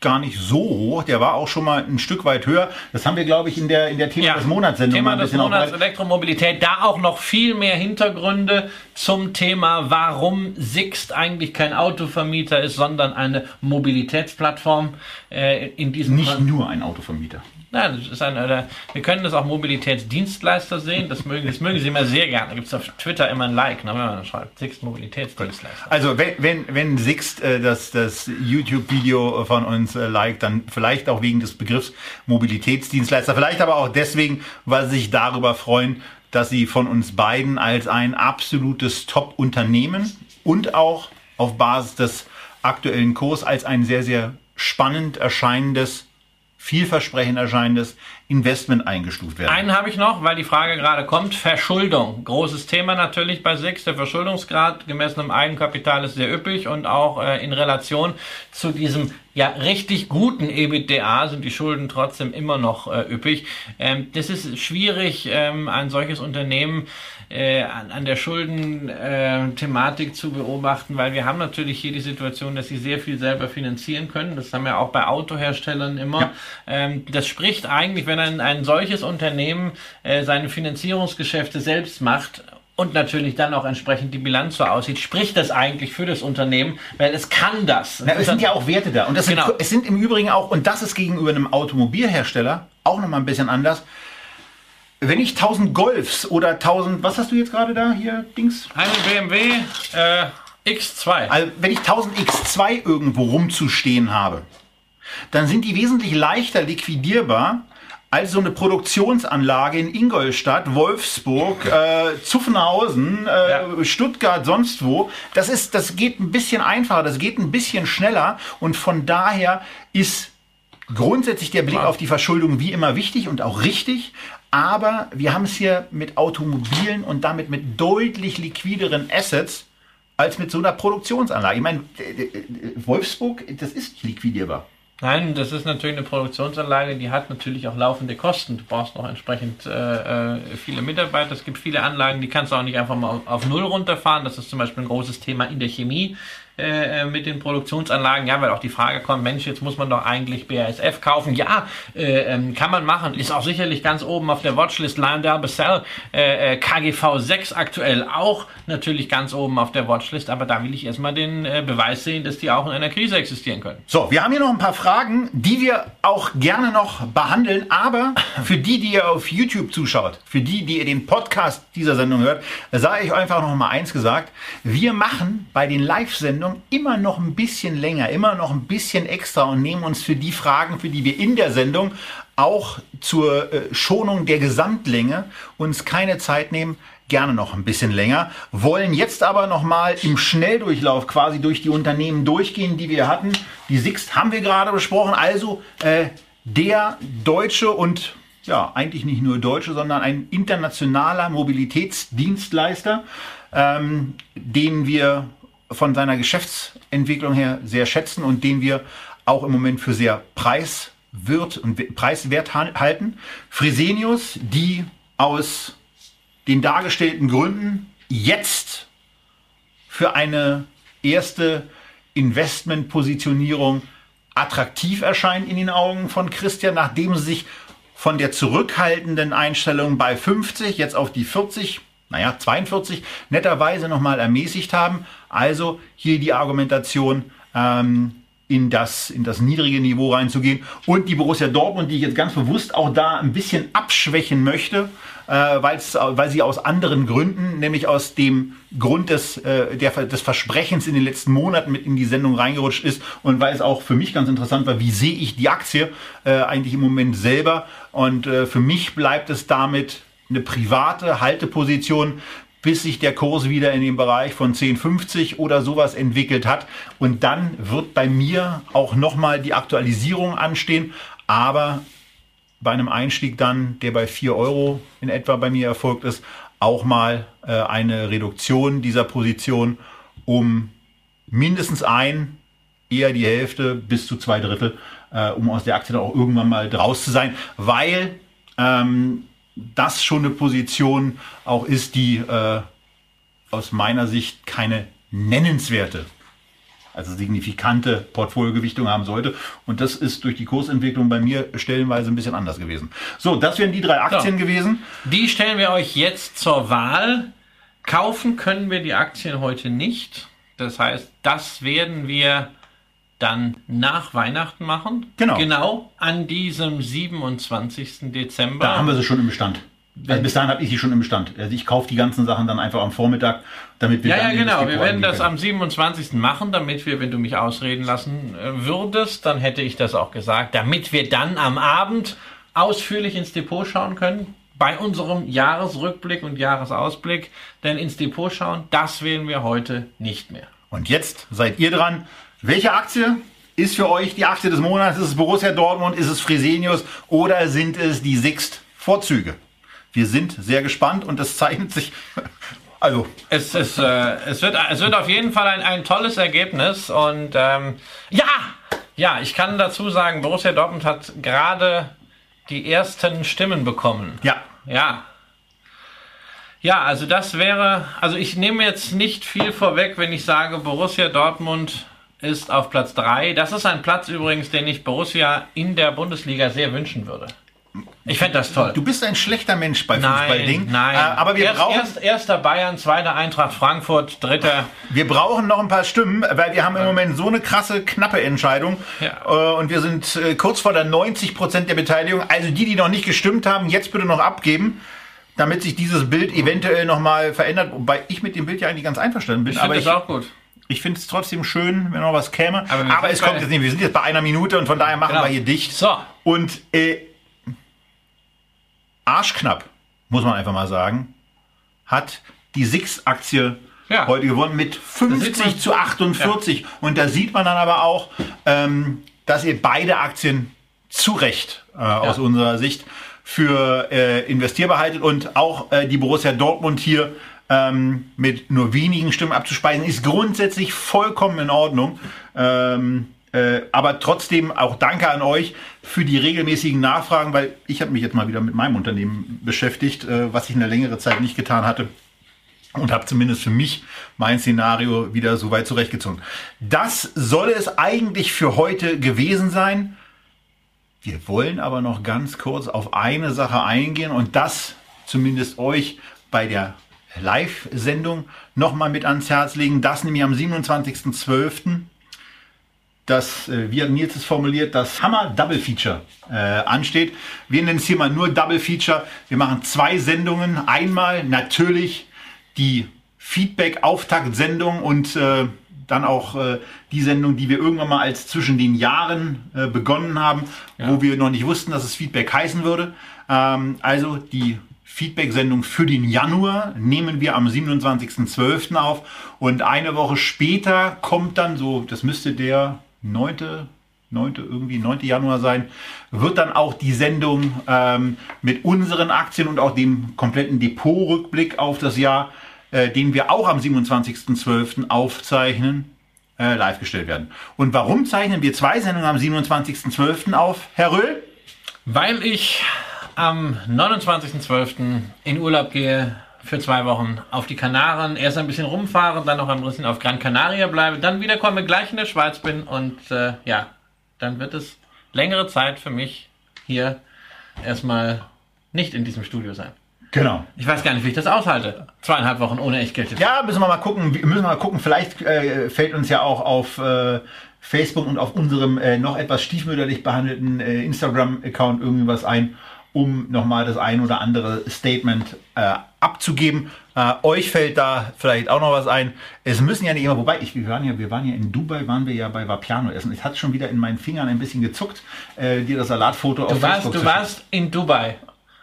gar nicht so hoch. Der war auch schon mal ein Stück weit höher. Das haben wir, glaube ich, in der, in der Thema ja, des Monats Sendung Thema des Monats Elektromobilität. Da auch noch viel mehr Hintergründe zum Thema, warum Sixt eigentlich kein Autovermieter ist, sondern eine Mobilitätsplattform. Äh, in diesem Nicht Fall. nur ein Autovermieter. Nein, das ist ein, oder, wir können das auch Mobilitätsdienstleister sehen. Das mögen, das mögen Sie immer sehr gerne. Da gibt es auf Twitter immer ein Like, ne, wenn man schreibt. Sixt Mobilitätsdienstleister. Also wenn, wenn, wenn Sixt äh, das, das YouTube-Video von uns äh, liked, dann vielleicht auch wegen des Begriffs Mobilitätsdienstleister. Vielleicht aber auch deswegen, weil sie sich darüber freuen, dass sie von uns beiden als ein absolutes Top-Unternehmen und auch auf Basis des aktuellen Kurs als ein sehr, sehr spannend erscheinendes vielversprechend erscheinendes Investment eingestuft werden. Einen habe ich noch, weil die Frage gerade kommt. Verschuldung. Großes Thema natürlich bei SIX. Der Verschuldungsgrad gemessen im Eigenkapital ist sehr üppig und auch äh, in Relation zu diesem ja richtig guten EBITDA sind die Schulden trotzdem immer noch äh, üppig. Ähm, das ist schwierig, ähm, ein solches Unternehmen äh, an, an der Schuldenthematik zu beobachten, weil wir haben natürlich hier die Situation, dass sie sehr viel selber finanzieren können. Das haben wir auch bei Autoherstellern immer. Ja. Ähm, das spricht eigentlich, wenn ein, ein solches Unternehmen äh, seine Finanzierungsgeschäfte selbst macht und natürlich dann auch entsprechend die Bilanz so aussieht, spricht das eigentlich für das Unternehmen, weil es kann das. Na, es sind ja auch Werte da. Und das genau. sind, es sind im Übrigen auch, und das ist gegenüber einem Automobilhersteller auch nochmal ein bisschen anders, wenn ich 1000 Golfs oder 1000, was hast du jetzt gerade da hier, Dings? Ein BMW äh, X2. Also wenn ich 1000 X2 irgendwo rumzustehen habe, dann sind die wesentlich leichter liquidierbar als so eine Produktionsanlage in Ingolstadt, Wolfsburg, äh, Zuffenhausen, äh, ja. Stuttgart, sonst wo. Das ist, das geht ein bisschen einfacher, das geht ein bisschen schneller und von daher ist grundsätzlich der Blick auf die Verschuldung wie immer wichtig und auch richtig. Aber wir haben es hier mit Automobilen und damit mit deutlich liquideren Assets als mit so einer Produktionsanlage. Ich meine, Wolfsburg, das ist liquidierbar. Nein, das ist natürlich eine Produktionsanlage, die hat natürlich auch laufende Kosten. Du brauchst noch entsprechend äh, äh viele Mitarbeiter. Es gibt viele Anlagen, die kannst du auch nicht einfach mal auf Null runterfahren. Das ist zum Beispiel ein großes Thema in der Chemie. Äh, äh, mit den Produktionsanlagen, ja, weil auch die Frage kommt, Mensch, jetzt muss man doch eigentlich BASF kaufen. Ja, äh, ähm, kann man machen, ist auch sicherlich ganz oben auf der Watchlist. Lyondell Basell, äh, äh KGV 6 aktuell auch natürlich ganz oben auf der Watchlist, aber da will ich erstmal den Beweis sehen, dass die auch in einer Krise existieren können. So, wir haben hier noch ein paar Fragen, die wir auch gerne noch behandeln, aber für die, die ihr auf YouTube zuschaut, für die, die ihr den Podcast dieser Sendung hört, sage ich einfach noch mal eins gesagt. Wir machen bei den Live-Sendungen Sendung immer noch ein bisschen länger, immer noch ein bisschen extra und nehmen uns für die Fragen, für die wir in der Sendung auch zur äh, Schonung der Gesamtlänge uns keine Zeit nehmen, gerne noch ein bisschen länger, wollen jetzt aber noch mal im Schnelldurchlauf quasi durch die Unternehmen durchgehen, die wir hatten. Die Sixt haben wir gerade besprochen, also äh, der deutsche und ja, eigentlich nicht nur deutsche, sondern ein internationaler Mobilitätsdienstleister, ähm, den wir von seiner Geschäftsentwicklung her sehr schätzen und den wir auch im Moment für sehr preiswert und preiswert halten. Fresenius, die aus den dargestellten Gründen jetzt für eine erste Investmentpositionierung attraktiv erscheint in den Augen von Christian, nachdem sie sich von der zurückhaltenden Einstellung bei 50 jetzt auf die 40 naja, 42 netterweise nochmal ermäßigt haben. Also hier die Argumentation, ähm, in das, in das niedrige Niveau reinzugehen. Und die Borussia Dortmund, die ich jetzt ganz bewusst auch da ein bisschen abschwächen möchte, äh, weil sie aus anderen Gründen, nämlich aus dem Grund des, äh, der, des Versprechens in den letzten Monaten mit in die Sendung reingerutscht ist und weil es auch für mich ganz interessant war, wie sehe ich die Aktie äh, eigentlich im Moment selber. Und äh, für mich bleibt es damit eine private Halteposition, bis sich der Kurs wieder in den Bereich von 10,50 oder sowas entwickelt hat. Und dann wird bei mir auch nochmal die Aktualisierung anstehen. Aber bei einem Einstieg dann, der bei 4 Euro in etwa bei mir erfolgt ist, auch mal äh, eine Reduktion dieser Position um mindestens ein, eher die Hälfte bis zu zwei Drittel, äh, um aus der Aktie dann auch irgendwann mal draus zu sein, weil ähm, das schon eine Position auch ist, die äh, aus meiner Sicht keine nennenswerte, also signifikante Portfoliogewichtung haben sollte. Und das ist durch die Kursentwicklung bei mir stellenweise ein bisschen anders gewesen. So, das wären die drei Aktien so, gewesen. Die stellen wir euch jetzt zur Wahl. Kaufen können wir die Aktien heute nicht. Das heißt, das werden wir dann nach Weihnachten machen. Genau. Genau an diesem 27. Dezember. Da haben wir sie schon im Bestand. Also bis dahin habe ich sie schon im Bestand. Also ich kaufe die ganzen Sachen dann einfach am Vormittag, damit wir. Ja, ja, genau. Wir werden das am 27. machen, damit wir, wenn du mich ausreden lassen äh, würdest, dann hätte ich das auch gesagt, damit wir dann am Abend ausführlich ins Depot schauen können bei unserem Jahresrückblick und Jahresausblick. Denn ins Depot schauen, das wählen wir heute nicht mehr. Und jetzt seid ihr dran. Welche Aktie ist für euch die Aktie des Monats? Ist es Borussia Dortmund? Ist es Fresenius? Oder sind es die Sixt Vorzüge? Wir sind sehr gespannt und es zeichnet sich (laughs) also. Es, ist, äh, es, wird, es wird auf jeden Fall ein, ein tolles Ergebnis. Und ähm, ja, ja, ich kann dazu sagen, Borussia Dortmund hat gerade die ersten Stimmen bekommen. Ja. Ja. Ja, also das wäre, also ich nehme jetzt nicht viel vorweg, wenn ich sage, Borussia Dortmund ist auf Platz 3. Das ist ein Platz übrigens, den ich Borussia in der Bundesliga sehr wünschen würde. Ich fände das toll. Du bist ein schlechter Mensch bei Nein, Fußballding. nein. Äh, aber wir Erst, brauchen, erst, erster Bayern, zweiter Eintracht Frankfurt, dritter. wir brauchen noch ein paar Stimmen, weil wir haben im Moment so eine krasse, knappe Entscheidung. Ja. Äh, und wir sind äh, kurz vor der 90 Prozent der Beteiligung. Also die, die noch nicht gestimmt haben, jetzt bitte noch abgeben, damit sich dieses Bild eventuell noch mal verändert. Wobei ich mit dem Bild ja eigentlich ganz einverstanden bin. Ich aber finde das auch gut. Ich finde es trotzdem schön, wenn noch was käme. Aber Aber, es kommt jetzt nicht. Wir sind jetzt bei einer Minute und von daher machen Genau. wir hier dicht. So. Und äh, arschknapp, muss man einfach mal sagen, hat die Six-Aktie Ja. heute gewonnen mit sieht 50 man. zu 48. Und da sieht man dann aber auch, ähm, dass ihr beide Aktien zu Recht äh, aus unserer Sicht für äh, investierbar haltet und auch äh, die Borussia Dortmund hier ähm, mit nur wenigen Stimmen abzuspeisen, ist grundsätzlich vollkommen in Ordnung. Ähm, äh, aber trotzdem auch danke an euch für die regelmäßigen Nachfragen, weil ich habe mich jetzt mal wieder mit meinem Unternehmen beschäftigt, äh, was ich eine längere Zeit nicht getan hatte und habe zumindest für mich mein Szenario wieder so weit zurechtgezogen. Das soll es eigentlich für heute gewesen sein. Wir wollen aber noch ganz kurz auf eine Sache eingehen und das zumindest euch bei der Live-Sendung nochmal mit ans Herz legen. Das nämlich am 27.12. Das, äh, wie hat Nils es formuliert, das Hammer Double Feature äh, ansteht. Wir nennen es hier mal nur Double Feature. Wir machen zwei Sendungen. Einmal natürlich die Feedback-Auftakt-Sendung und äh, dann auch äh, die Sendung, die wir irgendwann mal als zwischen den Jahren äh, begonnen haben, wo wir noch nicht wussten, dass es Feedback heißen würde. Ähm, also die Feedback-Sendung für den Januar nehmen wir am 27.12. auf und eine Woche später kommt dann so, das müsste der 9. 9. irgendwie 9. Januar sein, wird dann auch die Sendung ähm, mit unseren Aktien und auch dem kompletten Depotrückblick auf das Jahr, äh, den wir auch am 27.12. aufzeichnen, äh, live gestellt werden. Und warum zeichnen wir zwei Sendungen am 27.12. auf, Herr Röhl? Weil ich am 29.12. in Urlaub gehe für zwei Wochen auf die Kanaren, erst ein bisschen rumfahre, dann noch ein bisschen auf Gran Canaria bleibe, dann wiederkomme, gleich in der Schweiz bin und äh, ja, dann wird es längere Zeit für mich hier erstmal nicht in diesem Studio sein. Genau. Ich weiß gar nicht, wie ich das aushalte. Zweieinhalb Wochen ohne Echtgeld. Ja, müssen wir mal gucken. Müssen wir mal gucken. Vielleicht äh, fällt uns ja auch auf äh, Facebook und auf unserem äh, noch etwas stiefmütterlich behandelten äh, Instagram-Account irgendwie was ein, um nochmal das ein oder andere Statement äh, abzugeben. Äh, euch fällt da vielleicht auch noch was ein. Es müssen ja nicht immer, wobei ich, wir waren ja, wir waren ja in Dubai, waren wir ja bei Vapiano essen. Es hat schon wieder in meinen Fingern ein bisschen gezuckt, äh, dir das Salatfoto auf Du warst, Facebook du warst in Dubai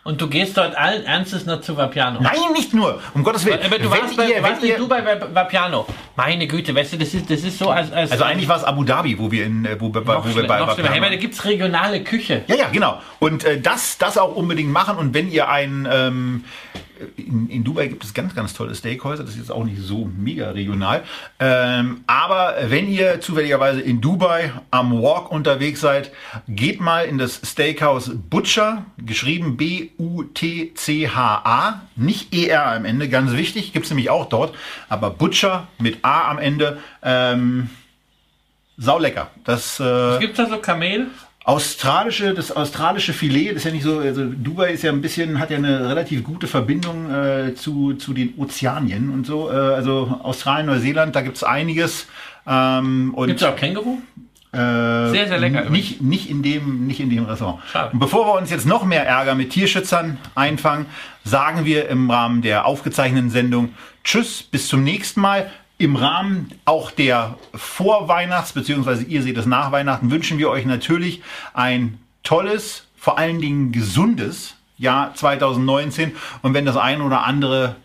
und du gehst dort allen Ernstes noch zu Vapiano. Nein, nicht nur. Um Gottes Willen. Aber du Wenn warst, bei, ihr- warst ihr- Dubai bei Vapiano. Meine Güte, weißt du, das ist, das ist so als... als Also eigentlich war es Abu Dhabi, wo wir in, äh, wo, noch wo wir bei noch. Vapiano Hey, waren. da gibt's regionale Küche. Ja, ja, genau. Und äh, das, das auch unbedingt machen. Und wenn ihr ein, ähm, in, in Dubai gibt es ganz, ganz tolle Steakhäuser. Das ist jetzt auch nicht so mega regional. Ähm, aber wenn ihr zufälligerweise in Dubai am Walk unterwegs seid, geht mal in das Steakhouse Butcher, geschrieben B-U-T-C-H-A, nicht E-R am Ende, ganz wichtig, gibt es nämlich auch dort. Aber Butcher mit A am Ende, ähm, saulecker. Das, äh, Gibt's da so Kamel? Australische, das australische Filet, das ist ja nicht so, also Dubai ist ja ein bisschen, hat ja eine relativ gute Verbindung äh, zu, zu den Ozeanien und so. Äh, also Australien, Neuseeland, da gibt's einiges. Ähm, und Gibt's auch Känguru? äh, Sehr, sehr lecker Nicht, nicht, in dem, nicht in dem Restaurant. Schade. Und bevor wir uns jetzt noch mehr Ärger mit Tierschützern einfangen, sagen wir im Rahmen der aufgezeichneten Sendung Tschüss, bis zum nächsten Mal. Im Rahmen auch der Vorweihnachts- bzw. ihr seht es nach Weihnachten, wünschen wir euch natürlich ein tolles, vor allen Dingen gesundes Jahr 2019. Und wenn das ein oder andere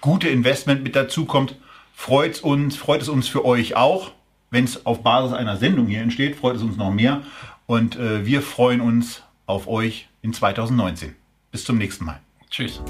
gute Investment mit dazu kommt, freut uns, freut es uns für euch auch. Wenn es auf Basis einer Sendung hier entsteht, freut es uns noch mehr. Und äh, wir freuen uns auf euch in 2019. Bis zum nächsten Mal. Tschüss.